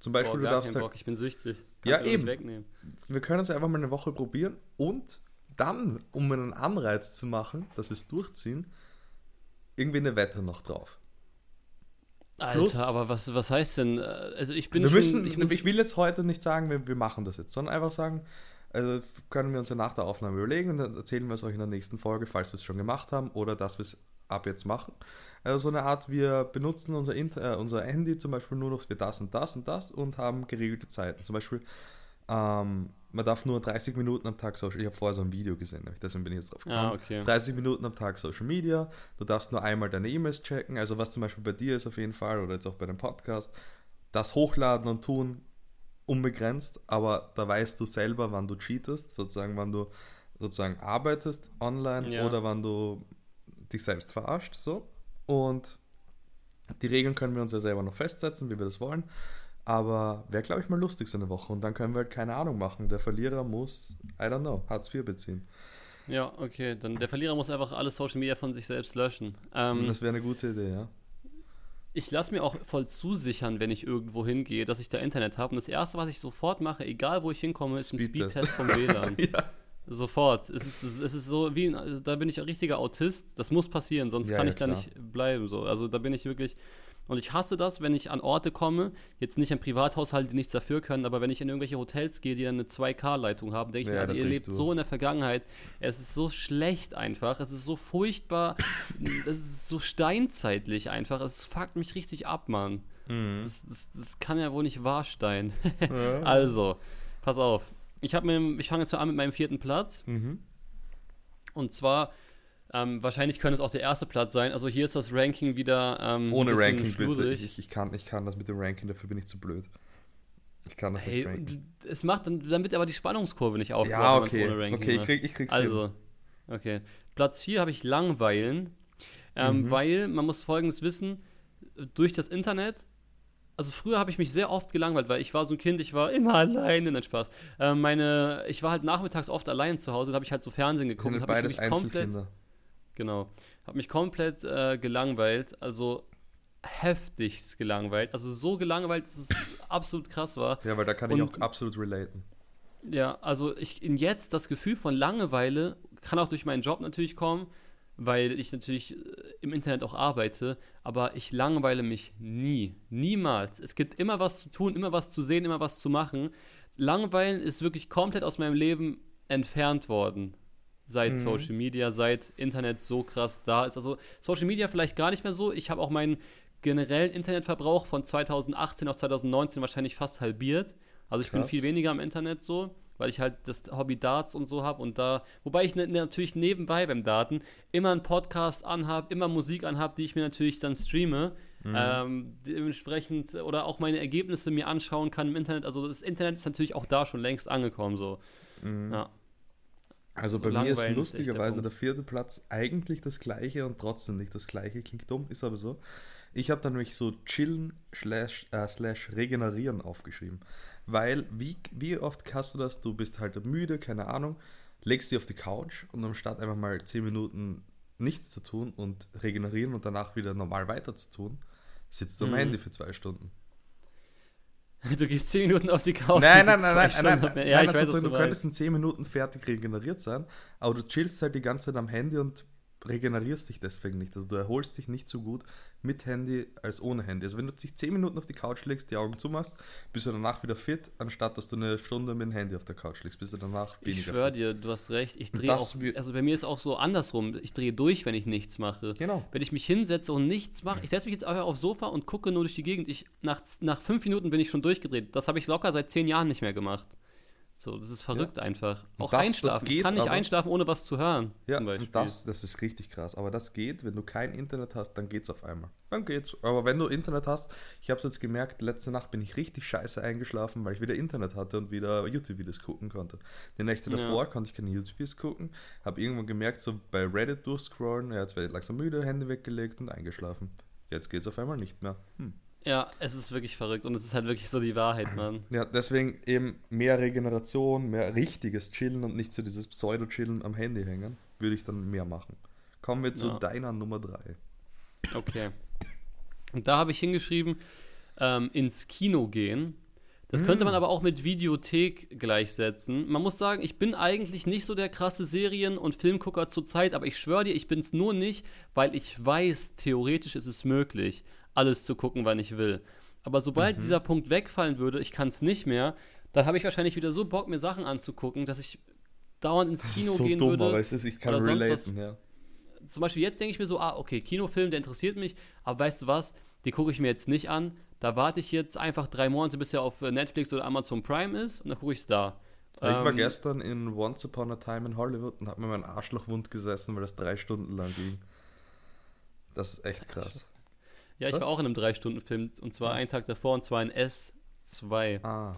Speaker 1: Zum Beispiel,
Speaker 2: Boah,
Speaker 1: du darfst
Speaker 2: Bock, ich bin süchtig.
Speaker 1: Kannst ja, eben. Wir können es einfach mal eine Woche probieren und dann, um einen Anreiz zu machen, dass wir es durchziehen, irgendwie eine Wette noch drauf.
Speaker 2: Alter, Plus, aber was, was heißt denn? Äh, also ich bin
Speaker 1: wir schon, müssen, ich, ich, will jetzt heute nicht sagen, wir, wir machen das jetzt, sondern einfach sagen, also können wir uns ja nach der Aufnahme überlegen und dann erzählen wir es euch in der nächsten Folge, falls wir es schon gemacht haben oder dass wir es ab jetzt machen. Also so eine Art, wir benutzen unser, Inter äh, unser Handy zum Beispiel nur noch für das und das und das und haben geregelte Zeiten. Zum Beispiel ähm, man darf nur 30 Minuten am Tag Social Ich habe vorher so ein Video gesehen, deswegen bin ich jetzt drauf
Speaker 2: gekommen. Ah, okay.
Speaker 1: 30 Minuten am Tag Social Media. Du darfst nur einmal deine E-Mails checken. Also, was zum Beispiel bei dir ist auf jeden Fall oder jetzt auch bei dem Podcast, das Hochladen und Tun unbegrenzt, aber da weißt du selber, wann du cheatest, sozusagen, wann du sozusagen arbeitest online ja. oder wann du dich selbst verarscht. So. Und die Regeln können wir uns ja selber noch festsetzen, wie wir das wollen. Aber wäre, glaube ich, mal lustig so eine Woche. Und dann können wir halt keine Ahnung machen. Der Verlierer muss, I don't know, Hartz IV beziehen.
Speaker 2: Ja, okay. Dann der Verlierer muss einfach alles Social Media von sich selbst löschen. Ähm,
Speaker 1: das wäre eine gute Idee, ja.
Speaker 2: Ich lasse mir auch voll zusichern, wenn ich irgendwo hingehe, dass ich da Internet habe. Und das Erste, was ich sofort mache, egal wo ich hinkomme, ist ein Speedtest vom WLAN. ja. Sofort. Es ist, es ist so wie, da bin ich ein richtiger Autist. Das muss passieren, sonst ja, kann ja, ich klar. da nicht bleiben. So. Also da bin ich wirklich und ich hasse das, wenn ich an Orte komme, jetzt nicht an Privathaushalte, die nichts dafür können, aber wenn ich in irgendwelche Hotels gehe, die dann eine 2K-Leitung haben, denke ich ja, mir, also, ihr lebt du. so in der Vergangenheit. Es ist so schlecht einfach. Es ist so furchtbar. es ist so steinzeitlich einfach. Es fuckt mich richtig ab, Mann. Mhm. Das, das, das, kann ja wohl nicht wahr sein. ja. Also, pass auf. Ich, ich fange jetzt mal an mit meinem vierten Platz. Mhm. Und zwar ähm, wahrscheinlich könnte es auch der erste Platz sein. Also hier ist das Ranking wieder ähm,
Speaker 1: Ohne Ranking bitte. Ich, ich, kann, ich kann das mit dem Ranking, dafür bin ich zu blöd. Ich kann das hey, nicht ranken.
Speaker 2: Es macht, dann, dann wird aber die Spannungskurve nicht aufgebaut,
Speaker 1: ja, okay. ohne Ranking. Okay, ich, krieg, ich krieg's
Speaker 2: Also, hin. okay. Platz 4 habe ich Langweilen. Ähm, mhm. Weil, man muss folgendes wissen, durch das Internet also früher habe ich mich sehr oft gelangweilt, weil ich war so ein Kind, ich war immer alleine, nein Spaß. Äh, meine, ich war halt nachmittags oft allein zu Hause, da habe ich halt so Fernsehen geguckt.
Speaker 1: Sind beides Einzelkinder. Komplett,
Speaker 2: Genau. Hab mich komplett äh, gelangweilt, also heftigst gelangweilt. Also so gelangweilt, dass es absolut krass war.
Speaker 1: Ja, weil da kann Und, ich auch absolut relaten.
Speaker 2: Ja, also ich in jetzt das Gefühl von Langeweile kann auch durch meinen Job natürlich kommen, weil ich natürlich äh, im Internet auch arbeite, aber ich langweile mich nie, niemals. Es gibt immer was zu tun, immer was zu sehen, immer was zu machen. Langweilen ist wirklich komplett aus meinem Leben entfernt worden seit mhm. Social Media, seit Internet so krass da ist. Also Social Media vielleicht gar nicht mehr so. Ich habe auch meinen generellen Internetverbrauch von 2018 auf 2019 wahrscheinlich fast halbiert. Also ich krass. bin viel weniger am Internet so, weil ich halt das Hobby Darts und so habe und da, wobei ich ne, natürlich nebenbei beim Daten immer einen Podcast anhab, immer Musik anhab, die ich mir natürlich dann streame. Mhm. Ähm, dementsprechend oder auch meine Ergebnisse mir anschauen kann im Internet. Also das Internet ist natürlich auch da schon längst angekommen so. Mhm. Ja.
Speaker 1: Also so bei mir ist lustigerweise der, der, vierte Platz eigentlich das gleiche und trotzdem nicht das gleiche. Klingt dumm, ist aber so. Ich habe dann nämlich so chillen slash, äh, slash regenerieren aufgeschrieben. Weil, wie, wie oft hast du das? Du bist halt müde, keine Ahnung, legst dich auf die Couch und anstatt einfach mal 10 Minuten nichts zu tun und regenerieren und danach wieder normal weiter zu tun, sitzt du am mhm. Handy für zwei Stunden.
Speaker 2: Du gehst 10 Minuten auf die Couch.
Speaker 1: Nein, nein, nein, nein, nein, nein, Ja, ich weiß, du, du könntest in 10 Minuten fertig regeneriert sein, aber du chillst halt die ganze Zeit am Handy und regenerierst dich deswegen nicht. Also du erholst dich nicht so gut mit Handy als ohne Handy. Also wenn du dich 10 Minuten auf die Couch legst, die Augen zumachst, bist du danach wieder fit, anstatt dass du eine Stunde mit dem Handy auf der Couch legst, bist du danach weniger
Speaker 2: Ich schwör
Speaker 1: fit.
Speaker 2: dir, du hast recht. Ich drehe auch, also bei mir ist auch so andersrum. Ich drehe durch, wenn ich nichts mache.
Speaker 1: Genau.
Speaker 2: Wenn ich mich hinsetze und nichts mache, ich setze mich jetzt einfach aufs Sofa und gucke nur durch die Gegend. Ich, nach, nach fünf Minuten bin ich schon durchgedreht. Das habe ich locker seit zehn Jahren nicht mehr gemacht. So, das ist verrückt einfach.
Speaker 1: Und
Speaker 2: Auch
Speaker 1: das- das
Speaker 2: einschlafen. ich
Speaker 1: geht
Speaker 2: kann nicht einschlafen, ohne was zu hören.
Speaker 1: Ja,
Speaker 2: zum Beispiel.
Speaker 1: das, das ist richtig krass. Aber das geht, wenn du kein Internet hast, dann geht's auf einmal. Dann geht's. Aber wenn du Internet hast, ich habe es jetzt gemerkt, letzte Nacht bin ich richtig scheiße eingeschlafen, weil ich wieder Internet hatte und wieder YouTube-Videos gucken konnte. Die Nächte
Speaker 2: Ja.
Speaker 1: davor konnte ich keine YouTube-Videos gucken, habe irgendwann gemerkt, so bei Reddit durchscrollen, ja, jetzt werde ich langsam müde, Hände weggelegt und eingeschlafen. Jetzt geht's auf einmal nicht mehr. Hm.
Speaker 2: Ja, es ist wirklich verrückt und es ist halt wirklich so die Wahrheit, Mann.
Speaker 1: Ja, deswegen eben mehr Regeneration, mehr richtiges Chillen und nicht so dieses Pseudo-Chillen am Handy hängen, würde ich dann mehr machen. Kommen wir zu
Speaker 2: Ja.
Speaker 1: deiner Nummer 3.
Speaker 2: Okay. Und da habe ich hingeschrieben, ähm, ins Kino gehen. Das könnte man aber auch mit Videothek gleichsetzen. Man muss sagen, ich bin eigentlich nicht so der krasse Serien- und Filmgucker zur Zeit, aber ich schwöre dir, ich bin es nur nicht, weil ich weiß, theoretisch ist es möglich, alles zu gucken, wann ich will. Aber sobald
Speaker 1: Mhm.
Speaker 2: dieser Punkt wegfallen würde, ich kann es nicht mehr, dann habe ich wahrscheinlich wieder so Bock, mir Sachen anzugucken, dass ich dauernd ins Kino gehen würde
Speaker 1: aber es ist, ich kann
Speaker 2: oder sonst was.
Speaker 1: relaten, ja.
Speaker 2: zum Beispiel jetzt denke ich mir so, ah, okay, Kinofilm, der interessiert mich, aber weißt du was, die gucke ich mir jetzt nicht an. Da warte ich jetzt einfach drei Monate, bis er auf Netflix oder Amazon Prime ist und dann gucke ich es da.
Speaker 1: ich war
Speaker 2: Ähm,
Speaker 1: gestern in Once Upon a Time in Hollywood und habe mir meinen Arschloch wund gesessen, weil das drei Stunden lang ging. Das ist echt krass.
Speaker 2: Ja, ich
Speaker 1: Was?
Speaker 2: war auch in einem Drei-Stunden-Film und zwar einen Tag davor und zwar in S2
Speaker 1: Ah,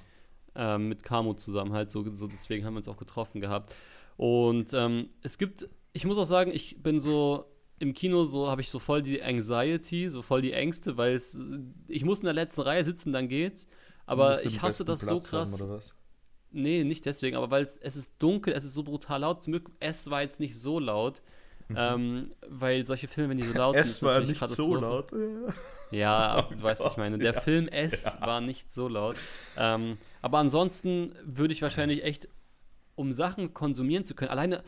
Speaker 2: ähm, mit Camo zusammen halt, so, so deswegen haben wir uns auch getroffen gehabt. Und ähm, es gibt, ich muss auch sagen, ich bin so im Kino so habe ich so voll die Anxiety, so voll die Ängste, weil es ich muss in der letzten Reihe sitzen, dann geht's. Aber ich hasse das so
Speaker 1: Platz haben,
Speaker 2: krass.
Speaker 1: oder was?
Speaker 2: Nee, nicht deswegen, aber weil es, es ist dunkel, es ist so brutal laut. Zum Glück, es war jetzt nicht so laut. Ähm, weil solche Filme, wenn die so laut sind,
Speaker 1: Mhm. Es
Speaker 2: ist
Speaker 1: war nicht so laut.
Speaker 2: Ja,
Speaker 1: Oh
Speaker 2: du weißt, was ich meine. Der
Speaker 1: ja.
Speaker 2: Film S war nicht so laut. Ähm, aber ansonsten würde ich wahrscheinlich echt, um Sachen konsumieren zu können, alleine,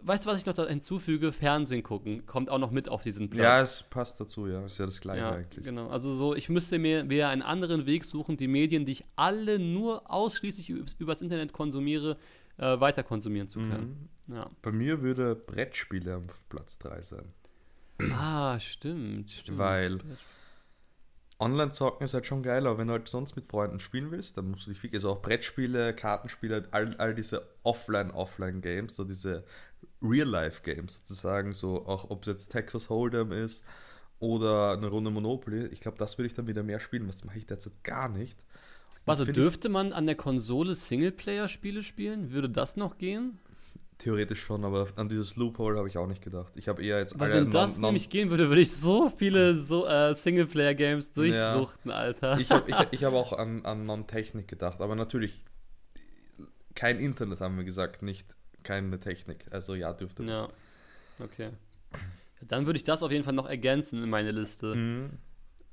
Speaker 2: weißt du, was ich noch da hinzufüge? Fernsehen gucken kommt auch noch mit auf diesen Platz.
Speaker 1: Ja, es passt dazu, ja. Ist ja das Gleiche
Speaker 2: Ja,
Speaker 1: eigentlich.
Speaker 2: genau. Also so, ich müsste mir wieder einen anderen Weg suchen, die Medien, die ich alle nur ausschließlich üb- übers Internet konsumiere, äh, weiter konsumieren zu können.
Speaker 1: Mhm.
Speaker 2: Ja.
Speaker 1: Bei mir würde Brettspiele auf Platz 3 sein.
Speaker 2: Ah, stimmt, stimmt.
Speaker 1: Weil Online-Zocken ist halt schon geil, aber wenn du halt sonst mit Freunden spielen willst, dann musst du dich wirklich, also auch Brettspiele, Kartenspiele, all, all diese Offline-Offline-Games, so diese Real-Life-Games sozusagen, so auch ob es jetzt Texas Hold'em ist oder eine Runde Monopoly, ich glaube, das würde ich dann wieder mehr spielen, das mache ich derzeit gar nicht.
Speaker 2: Warte,
Speaker 1: ich-
Speaker 2: dürfte man an der Konsole Singleplayer-Spiele spielen? Würde das noch gehen?
Speaker 1: Theoretisch schon, aber an dieses Loophole habe ich auch nicht gedacht. Ich habe eher jetzt
Speaker 2: Weil
Speaker 1: alle
Speaker 2: wenn das nämlich gehen würde, würde ich so viele so, äh, Singleplayer-Games durchsuchten, Alter.
Speaker 1: Ich habe ich, ich hab auch an, an Non-Technik gedacht, aber natürlich kein Internet haben wir gesagt, nicht keine Technik. Also ja, dürfte. man.
Speaker 2: ja, okay. Dann würde ich das auf jeden Fall noch ergänzen in meine Liste.
Speaker 1: Mhm.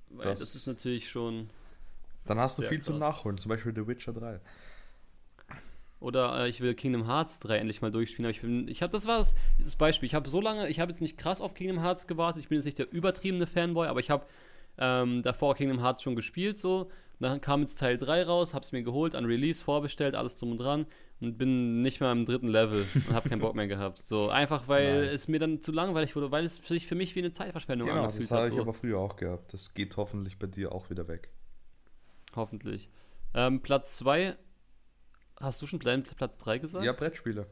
Speaker 2: Weil das,
Speaker 1: das-
Speaker 2: ist natürlich schon.
Speaker 1: Dann hast du viel zum. Nachholen, zum Beispiel The Witcher 3.
Speaker 2: Oder äh, ich will Kingdom Hearts 3 endlich mal durchspielen. Aber ich bin, ich habe, das war das, das Beispiel. Ich habe so lange, ich habe jetzt nicht krass auf Kingdom Hearts gewartet. Ich bin jetzt nicht der übertriebene Fanboy, aber ich habe ähm, davor Kingdom Hearts schon gespielt so. Dann kam jetzt Teil 3 raus, hab's mir geholt, an Release vorbestellt, alles drum und dran und bin nicht mehr im dritten Level und habe keinen Bock mehr gehabt. So einfach, weil
Speaker 1: Nice.
Speaker 2: es mir dann zu langweilig wurde, weil es sich für mich wie eine Zeitverschwendung
Speaker 1: Genau,
Speaker 2: angefühlt
Speaker 1: das habe
Speaker 2: hat.
Speaker 1: ich aber früher auch gehabt. Das geht hoffentlich bei dir auch wieder weg.
Speaker 2: Hoffentlich. Ähm, Platz 2, hast du schon Platz 3 gesagt?
Speaker 1: Ja, Brettspiele.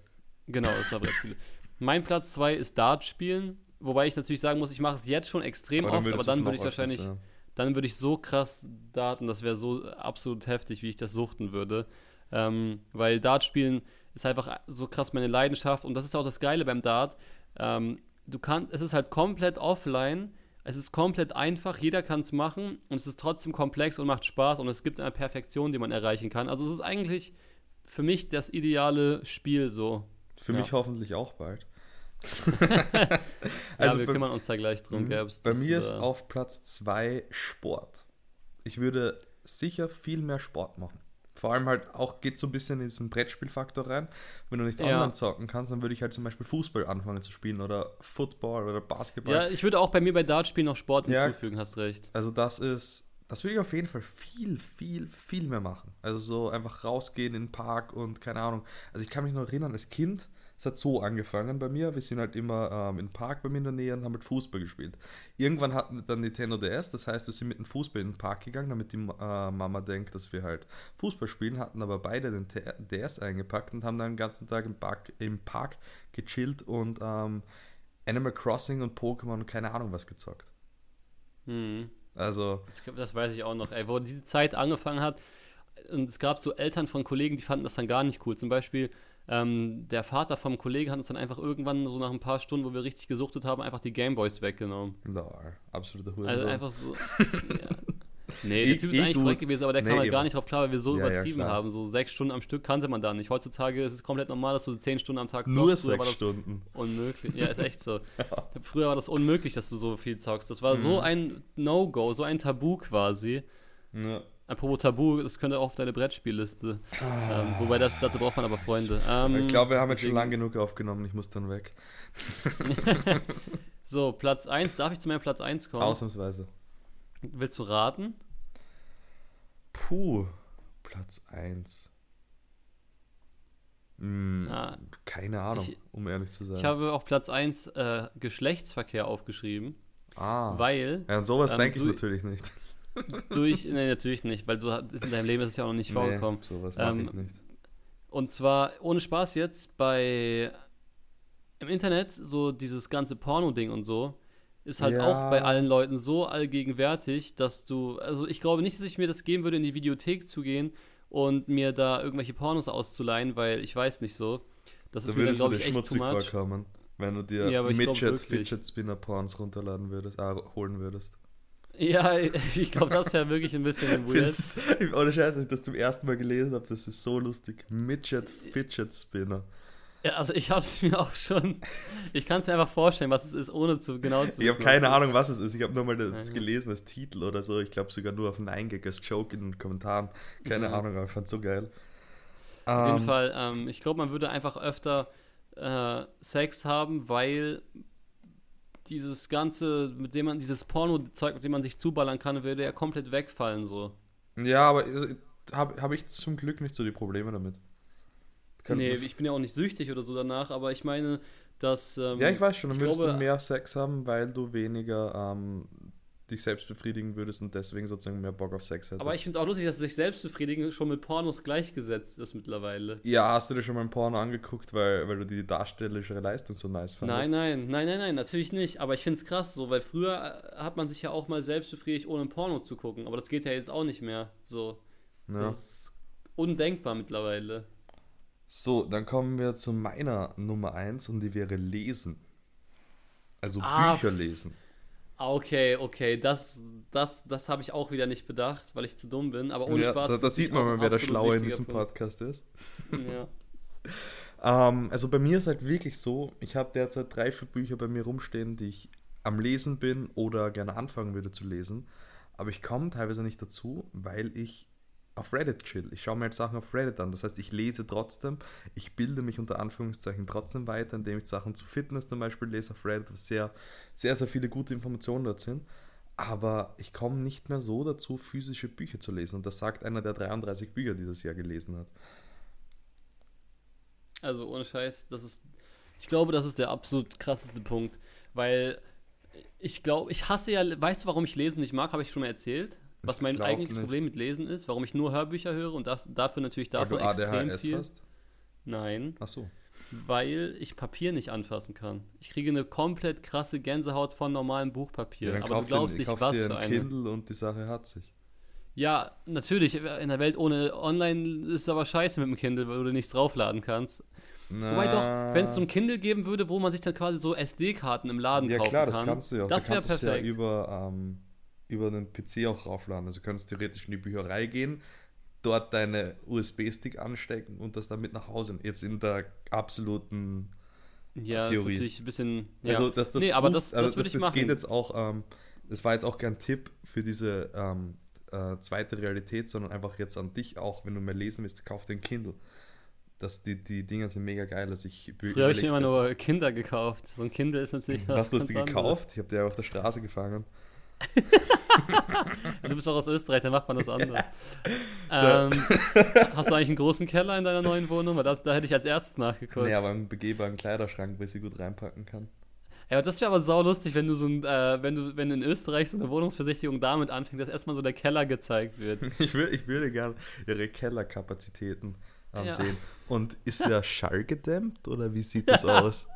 Speaker 2: Genau, das war Brettspiele. mein Platz 2 ist Dart spielen, wobei ich natürlich sagen muss, ich mache es jetzt schon extrem oft, aber
Speaker 1: würdest du
Speaker 2: dann
Speaker 1: es
Speaker 2: würde ich wahrscheinlich,
Speaker 1: ja.
Speaker 2: dann würde ich so krass daten, das wäre so absolut heftig, wie ich das suchten würde. Ähm, weil Dart spielen ist einfach so krass meine Leidenschaft und das ist auch das Geile beim Dart. Ähm, du kannst, es ist halt komplett offline, es ist komplett einfach, jeder kann es machen und es ist trotzdem komplex und macht Spaß und es gibt eine Perfektion, die man erreichen kann. Also es ist eigentlich für mich das ideale Spiel so.
Speaker 1: Für
Speaker 2: Ja.
Speaker 1: mich hoffentlich auch bald.
Speaker 2: ja,
Speaker 1: Also
Speaker 2: wir
Speaker 1: bei-
Speaker 2: kümmern uns da gleich drum,
Speaker 1: Mhm.
Speaker 2: Gabs.
Speaker 1: Bei mir ist auf Platz 2 Sport. Ich würde sicher viel mehr Sport machen. Vor allem halt auch geht so ein bisschen in diesen Brettspielfaktor rein. Wenn du nicht
Speaker 2: Ja.
Speaker 1: online zocken kannst, dann würde ich halt zum Beispiel Fußball anfangen zu spielen oder Football oder Basketball.
Speaker 2: Ja, ich würde auch bei mir bei Dartspielen noch Sport
Speaker 1: Ja.
Speaker 2: hinzufügen, hast recht.
Speaker 1: Also das ist, das will ich auf jeden Fall viel, viel, viel mehr machen. Also so einfach rausgehen in den Park und keine Ahnung. Also ich kann mich noch erinnern, als Kind, es hat so angefangen bei mir. Wir sind halt immer ähm, im Park bei mir in der Nähe und haben mit Fußball gespielt. Irgendwann hatten wir dann Nintendo DS, das heißt, wir sind mit dem Fußball in den Park gegangen, damit die äh, Mama denkt, dass wir halt Fußball spielen, hatten aber beide den T DS eingepackt und haben dann den ganzen Tag im Park, im Park gechillt und ähm, Animal Crossing und Pokémon und keine Ahnung was gezockt.
Speaker 2: Hm.
Speaker 1: Also,
Speaker 2: Das, weiß ich auch noch, ey, wo diese Zeit angefangen hat. Und es gab so Eltern von Kollegen, die fanden das dann gar nicht cool. Zum Beispiel ähm, der Vater vom Kollegen hat uns dann einfach irgendwann so nach ein paar Stunden, wo wir richtig gesuchtet haben, einfach die Gameboys weggenommen.
Speaker 1: Lol, absoluter Hurensohn.
Speaker 2: Also einfach so. ja. Nee, der Typ ist
Speaker 1: ich
Speaker 2: eigentlich korrekt gewesen, aber der kam
Speaker 1: Nee,
Speaker 2: halt gar nicht drauf klar, weil wir so
Speaker 1: Ja, ja,
Speaker 2: übertrieben
Speaker 1: klar.
Speaker 2: haben. So sechs Stunden am Stück kannte man da nicht. Heutzutage ist es komplett normal, dass du zehn Stunden am Tag
Speaker 1: Nur
Speaker 2: Früher war
Speaker 1: sechs
Speaker 2: das
Speaker 1: Stunden.
Speaker 2: unmöglich. Ja, ist echt so. Früher war das unmöglich, dass du so viel zockst. Das war so
Speaker 1: Mhm.
Speaker 2: ein No-Go, so ein Tabu quasi.
Speaker 1: Ja.
Speaker 2: Apropos Tabu, das könnte auch auf deine Brettspielliste. Ähm, wobei das, dazu braucht man aber Freunde. Ähm,
Speaker 1: Ich glaube, wir haben jetzt schon lang genug aufgenommen. Ich muss dann weg.
Speaker 2: So, Platz 1. Darf ich zu meinem Platz 1 kommen?
Speaker 1: Ausnahmsweise.
Speaker 2: Willst du raten?
Speaker 1: Puh. Platz 1. Hm,
Speaker 2: Ah,
Speaker 1: keine Ahnung,
Speaker 2: ich-
Speaker 1: um ehrlich zu sein.
Speaker 2: ich habe auf Platz 1 äh, Geschlechtsverkehr aufgeschrieben,
Speaker 1: ah.
Speaker 2: weil
Speaker 1: ja, an sowas
Speaker 2: ähm,
Speaker 1: denke ich natürlich nicht.
Speaker 2: durch, nee, natürlich nicht, weil du ist in deinem Leben ist es ja auch noch nicht vorgekommen.
Speaker 1: Nee, sowas mache
Speaker 2: Ähm,
Speaker 1: ich nicht.
Speaker 2: Und zwar, ohne Spaß jetzt, bei im Internet, so dieses ganze Porno-Ding und so, ist halt
Speaker 1: Ja.
Speaker 2: auch bei allen Leuten so allgegenwärtig, dass du, also ich glaube nicht, dass ich mir das geben würde, in die Videothek zu gehen und mir da irgendwelche Pornos auszuleihen, weil ich weiß nicht so. Das ist
Speaker 1: Da
Speaker 2: mir dann, glaube ich, echt too much.
Speaker 1: vorkommen, wenn du dir
Speaker 2: Ja, glaub
Speaker 1: Midget. Fidget Spinner Porns runterladen würdest, ah, holen würdest.
Speaker 2: Ja, ich glaube, das wäre wirklich ein bisschen weird.
Speaker 1: Ist, ohne Scheiß, als ich das zum ersten Mal gelesen habe, das ist so lustig. Midget Fidget Spinner.
Speaker 2: Ja, also ich habe es mir auch schon, ich kann es mir einfach vorstellen, was es ist, ohne zu genau zu wissen.
Speaker 1: Ich habe keine
Speaker 2: es
Speaker 1: Ahnung, was es ist. Ich habe nur mal das
Speaker 2: Ja, ja.
Speaker 1: gelesen als Titel oder so. Ich glaube sogar nur auf 9gag als Joke in den Kommentaren. Keine
Speaker 2: Mhm.
Speaker 1: Ahnung, aber ich fand so geil.
Speaker 2: Auf jeden
Speaker 1: Ähm,
Speaker 2: Fall, ähm, ich glaube, man würde einfach öfter äh, Sex haben, weil dieses ganze, mit dem man, dieses Porno-Zeug, mit dem man sich zuballern kann, würde ja komplett wegfallen, so.
Speaker 1: Ja, aber habe hab ich zum Glück nicht so die Probleme damit. Kann-
Speaker 2: nee, ich bin ja auch nicht süchtig oder so danach, aber ich meine, dass. Ähm,
Speaker 1: ja, ich weiß schon, dann würdest
Speaker 2: glaube-
Speaker 1: du mehr Sex haben, weil du weniger ähm, dich selbst befriedigen würdest und deswegen sozusagen mehr Bock auf Sex hättest.
Speaker 2: Aber ich finde es auch lustig, dass sich Selbstbefriedigen schon mit Pornos gleichgesetzt ist mittlerweile.
Speaker 1: ja, hast du dir schon mal ein Porno angeguckt, weil, weil du die darstellerische Leistung so nice fandest?
Speaker 2: Nein, nein, nein, nein, nein, natürlich nicht. Aber ich finde es krass so, weil früher äh, hat man sich ja auch mal selbst befriedigt, ohne ein Porno zu gucken. Aber das geht ja jetzt auch nicht mehr. So.
Speaker 1: Ja.
Speaker 2: Das ist undenkbar mittlerweile.
Speaker 1: So, dann kommen wir zu meiner Nummer 1 und die wäre Lesen. Also
Speaker 2: Ah,
Speaker 1: Bücher lesen.
Speaker 2: Ah, Okay, okay, das, das, das habe ich auch wieder nicht bedacht, weil ich zu dumm bin. Aber ohne
Speaker 1: ja,
Speaker 2: Spaß.
Speaker 1: da, da
Speaker 2: ist
Speaker 1: sieht man mal, wer der Schlaue in diesem
Speaker 2: Punkt.
Speaker 1: Podcast ist.
Speaker 2: Ja.
Speaker 1: Ähm, also bei mir ist halt wirklich so, ich habe derzeit drei, vier Bücher bei mir rumstehen, die ich am Lesen bin oder gerne anfangen würde zu lesen. Aber ich komme teilweise nicht dazu, weil ich auf Reddit chill. Ich schaue mir halt Sachen auf Reddit an. Das heißt, ich lese trotzdem, ich bilde mich unter Anführungszeichen trotzdem weiter, indem ich Sachen zu Fitness zum Beispiel lese auf Reddit, wo sehr, sehr, sehr viele gute Informationen dort sind. Aber ich komme nicht mehr so dazu, physische Bücher zu lesen. Und das sagt einer, der 33 Bücher dieses Jahr gelesen hat.
Speaker 2: Also ohne Scheiß, das ist. Ich glaube, das ist der absolut krasseste Punkt. Weil ich glaube, ich hasse ja. Weißt du, warum ich Lesen nicht mag? Habe ich schon mal erzählt. Was mein eigentliches
Speaker 1: nicht.
Speaker 2: Problem mit Lesen ist, warum ich nur Hörbücher höre und das, dafür natürlich
Speaker 1: Weil
Speaker 2: davon
Speaker 1: du
Speaker 2: extrem
Speaker 1: ADHS
Speaker 2: viel.
Speaker 1: hast?
Speaker 2: Nein,
Speaker 1: Ach so.
Speaker 2: weil ich Papier nicht anfassen kann. Ich kriege eine komplett krasse Gänsehaut von normalem Buchpapier.
Speaker 1: Ja,
Speaker 2: aber du glaubst nicht, was
Speaker 1: dir
Speaker 2: für
Speaker 1: ein. Kindle und die Sache hat sich.
Speaker 2: Ja, natürlich, in der Welt ohne Online ist es aber scheiße mit dem Kindle, weil du nichts draufladen kannst. Wobei doch, wenn es so ein Kindle geben würde, wo man sich dann quasi so SD-Karten im Laden
Speaker 1: Ja
Speaker 2: kaufen
Speaker 1: klar, das
Speaker 2: kann.
Speaker 1: kannst du ja auch.
Speaker 2: Das
Speaker 1: du
Speaker 2: wäre
Speaker 1: es ja
Speaker 2: perfekt.
Speaker 1: über, ähm, über den PC auch raufladen. Also du könntest theoretisch in die Bücherei gehen, dort deine USB-Stick anstecken und das dann mit nach Hause. Jetzt in der absoluten
Speaker 2: ja, das
Speaker 1: Theorie.
Speaker 2: natürlich ein bisschen. Ja.
Speaker 1: Also das, das
Speaker 2: nee, aber
Speaker 1: Buch-
Speaker 2: das, das
Speaker 1: also
Speaker 2: ich
Speaker 1: das
Speaker 2: machen.
Speaker 1: geht jetzt auch, ähm, das war jetzt auch kein Tipp für diese, ähm, äh, zweite Realität, sondern einfach jetzt an dich auch, wenn du mehr lesen willst, kauf den Kindle. Das, die, die Dinger sind mega geil. Also ich
Speaker 2: Früher habe ich immer nur Kinder gekauft. So ein Kindle ist natürlich
Speaker 1: was. Hast du es dir gekauft? Ich habe dir auf der Straße gefangen.
Speaker 2: du bist auch aus Österreich, da macht man das anders. ähm, hast du eigentlich einen großen Keller in deiner neuen Wohnung? Weil das, da hätte ich als erstes nachgeguckt.
Speaker 1: Nee, aber einen begehbaren Kleiderschrank, wo ich sie gut reinpacken kann.
Speaker 2: Ja, das wäre aber saulustig, wenn du so ein, äh, wenn du, wenn in Österreich so eine Wohnungsversicherung damit anfängt, dass erstmal so der Keller gezeigt wird.
Speaker 1: ich, will, ich würde gerne ihre Kellerkapazitäten ansehen. Ja. Und ist der Schall gedämmt oder wie sieht das aus?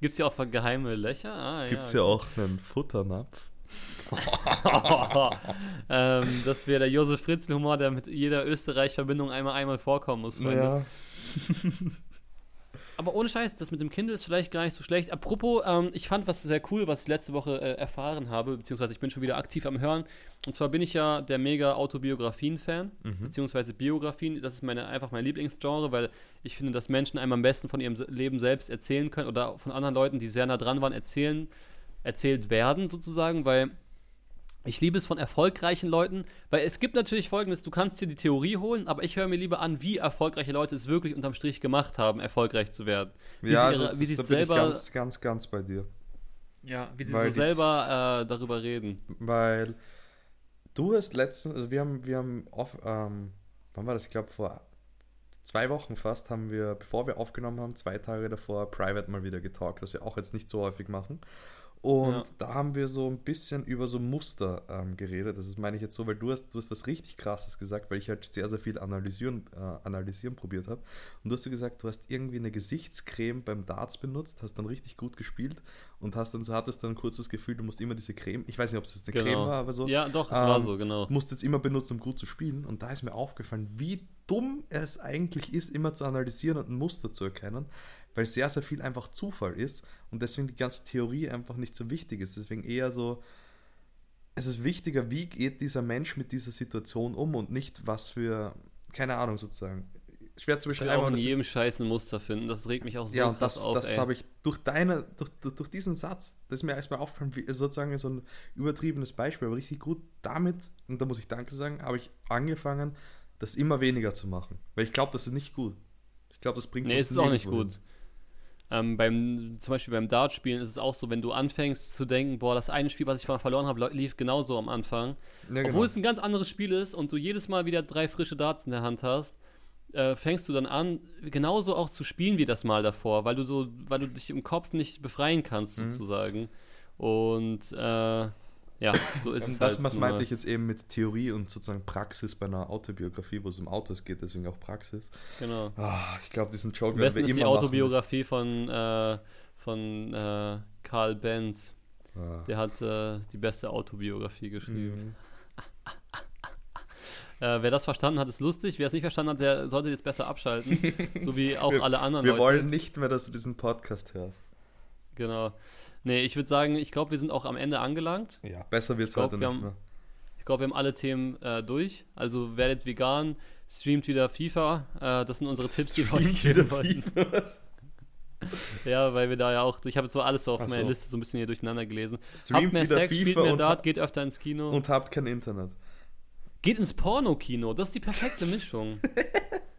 Speaker 2: Gibt es hier auch geheime Löcher?
Speaker 1: Ah, Gibt es ja, hier auch einen Futternapf?
Speaker 2: ähm, das wäre der Josef Fritzl-Humor, der mit jeder Österreich-Verbindung einmal einmal vorkommen muss.
Speaker 1: Ja.
Speaker 2: Aber ohne Scheiß, das mit dem Kindle ist vielleicht gar nicht so schlecht. Apropos, ähm, ich fand was sehr cool, was ich letzte Woche äh, erfahren habe, beziehungsweise ich bin schon wieder aktiv am Hören. Und zwar bin ich ja der mega Autobiografien-Fan, mhm. beziehungsweise Biografien. Das ist meine, einfach mein Lieblingsgenre, weil ich finde, dass Menschen einem am besten von ihrem Leben selbst erzählen können oder von anderen Leuten, die sehr nah dran waren, erzählen, erzählt werden sozusagen, weil ich liebe es von erfolgreichen Leuten, weil es gibt natürlich folgendes, du kannst dir die Theorie holen, aber ich höre mir lieber an, wie erfolgreiche Leute es wirklich unterm Strich gemacht haben, erfolgreich zu werden. Wie
Speaker 1: ja, sie, ihre, also, wie sie es selber ganz, ganz, ganz bei dir.
Speaker 2: Ja, wie sie weil so selber äh, darüber reden.
Speaker 1: Weil du hast letztens, also wir haben, wir haben off, ähm, wann war das? Ich glaube vor zwei Wochen fast haben wir, bevor wir aufgenommen haben, zwei Tage davor private mal wieder getalkt, was wir auch jetzt nicht so häufig machen. Und ja. da haben wir so ein bisschen über so Muster ähm, geredet. Das ist, meine ich jetzt so, weil du hast, du hast was richtig Krasses gesagt, weil ich halt sehr, sehr viel analysieren, äh, analysieren probiert habe. Und du hast gesagt, du hast irgendwie eine Gesichtscreme beim Darts benutzt, hast dann richtig gut gespielt und hast dann, so hattest dann ein kurzes Gefühl, du musst immer diese Creme, ich weiß nicht, ob es jetzt eine genau. Creme war, aber so.
Speaker 2: Ja, doch, es ähm, war so, genau.
Speaker 1: Musst jetzt immer benutzen, um gut zu spielen. Und da ist mir aufgefallen, wie dumm es eigentlich ist, immer zu analysieren und ein Muster zu erkennen weil sehr, sehr viel einfach Zufall ist und deswegen die ganze Theorie einfach nicht so wichtig ist. Deswegen eher so, es ist wichtiger, wie geht dieser Mensch mit dieser Situation um und nicht was für, keine Ahnung sozusagen.
Speaker 2: Schwer zu beschreiben. Ich will auch in jedem Scheiß ein Muster finden, das regt mich auch so
Speaker 1: ja, krass das, auf. Das habe ich durch deine, durch, durch, durch, diesen Satz, das ist mir erstmal aufgefallen, wie, sozusagen so ein übertriebenes Beispiel, aber richtig gut damit, und da muss ich Danke sagen, habe ich angefangen, das immer weniger zu machen. Weil ich glaube, das ist nicht gut. Ich glaube, das bringt
Speaker 2: Nee, es ist auch nicht gut. Ähm, beim, zum Beispiel beim Dartspielen ist es auch so, wenn du anfängst zu denken, boah, das eine Spiel, was ich mal verloren habe, lief genauso am Anfang. Ja, genau. Obwohl es ein ganz anderes Spiel ist und du jedes Mal wieder drei frische Darts in der Hand hast, äh, fängst du dann an, genauso auch zu spielen wie das Mal davor, weil du so, weil du dich im Kopf nicht befreien kannst, mhm. sozusagen. Und äh, ja, so ist es.
Speaker 1: Das, halt was meinte ich jetzt eben mit Theorie und sozusagen Praxis bei einer Autobiografie, wo es um Autos geht, deswegen auch Praxis.
Speaker 2: Genau.
Speaker 1: Oh, ich glaube, diesen Joke
Speaker 2: werden wir ist immer die Autobiografie von, äh, von äh, Karl Benz. Ah. Der hat äh, die beste Autobiografie geschrieben. Mhm. Äh, wer das verstanden hat, ist lustig. Wer es nicht verstanden hat, der sollte jetzt besser abschalten. so wie auch
Speaker 1: wir,
Speaker 2: alle anderen
Speaker 1: wir Leute. Wir wollen nicht mehr, dass du diesen Podcast hörst.
Speaker 2: Genau. Nee, ich würde sagen, ich glaube, wir sind auch am Ende angelangt.
Speaker 1: Ja, besser wird es heute nicht
Speaker 2: haben,
Speaker 1: mehr.
Speaker 2: Ich glaube, wir haben alle Themen äh, durch. Also werdet vegan, streamt wieder FIFA. Äh, das sind unsere Tipps, die wir euch geben wollten. ja, weil wir da ja auch, ich habe jetzt so alles so auf Ach meiner so. Liste so ein bisschen hier durcheinander gelesen.
Speaker 1: Streamt habt mehr Sex, FIFA
Speaker 2: spielt mehr Dart, geht öfter ins Kino.
Speaker 1: Und habt kein Internet.
Speaker 2: Geht ins Porno-Kino, das ist die perfekte Mischung.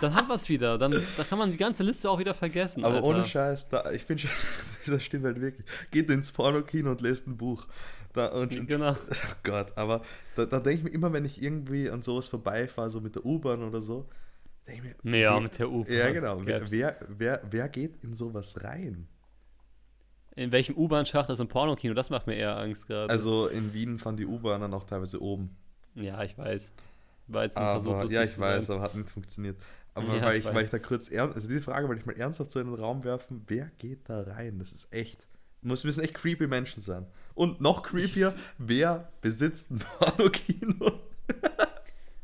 Speaker 2: Dann wir es wieder. Dann, dann kann man die ganze Liste auch wieder vergessen.
Speaker 1: Aber Alter. ohne Scheiß, da, ich bin schon, das stimmt halt wirklich. Geht ins Pornokino und lest ein Buch. Da, und,
Speaker 2: genau.
Speaker 1: Oh Gott, aber da, da denke ich mir immer, wenn ich irgendwie an sowas vorbeifahre, so mit der U-Bahn oder so,
Speaker 2: denke ich mir. Ja, wer, mit der U-Bahn.
Speaker 1: Ja, genau. Wer, wer, wer, wer geht in sowas rein?
Speaker 2: In welchem U-Bahn-Schacht ist ein Pornokino? Das macht mir eher Angst gerade.
Speaker 1: Also in Wien fahren die U-Bahn dann auch teilweise oben.
Speaker 2: Ja, ich weiß. War jetzt ein
Speaker 1: aber, Versuch, ja, ich weiß, aber hat nicht funktioniert. Aber ja, weil, ich, weil ich da kurz ernst, also diese Frage wollte ich mal ernsthaft so in den Raum werfen, wer geht da rein? Das ist echt, muss, müssen echt creepy Menschen sein. Und noch creepier, wer besitzt ein Pornokino?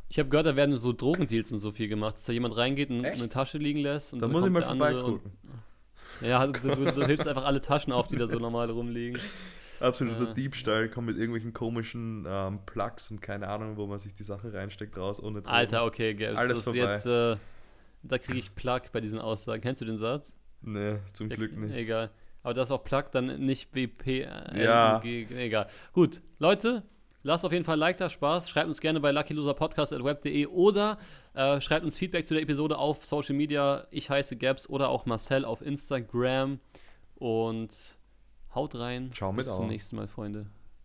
Speaker 2: ich habe gehört, da werden so Drogendeals und so viel gemacht, dass da jemand reingeht und echt? eine Tasche liegen lässt. Und
Speaker 1: da muss ich mal vorbeigucken.
Speaker 2: Ja, du, du, du hilfst einfach alle Taschen auf, die da so normal rumliegen.
Speaker 1: Absoluter ja. Diebstahl, kommt mit irgendwelchen komischen ähm, Plugs und keine Ahnung, wo man sich die Sache reinsteckt, raus ohne
Speaker 2: Drogen. Alter, okay, Gabs, Alles das vorbei. Jetzt, äh, da kriege ich Plug bei diesen Aussagen. Kennst du den Satz?
Speaker 1: Nee, zum
Speaker 2: Der,
Speaker 1: Glück nicht.
Speaker 2: Egal. Aber das ist auch Plug, dann nicht BP.
Speaker 1: Äh, ja.
Speaker 2: Egal. Gut, Leute, lasst auf jeden Fall ein Like da, Spaß. Schreibt uns gerne bei luckyloserpodcast.web.de oder äh, schreibt uns Feedback zu der Episode auf Social Media. Ich heiße Gabs oder auch Marcel auf Instagram. Und haut rein.
Speaker 1: Ciao
Speaker 2: Bis
Speaker 1: mit
Speaker 2: zum
Speaker 1: Au.
Speaker 2: nächsten Mal, Freunde.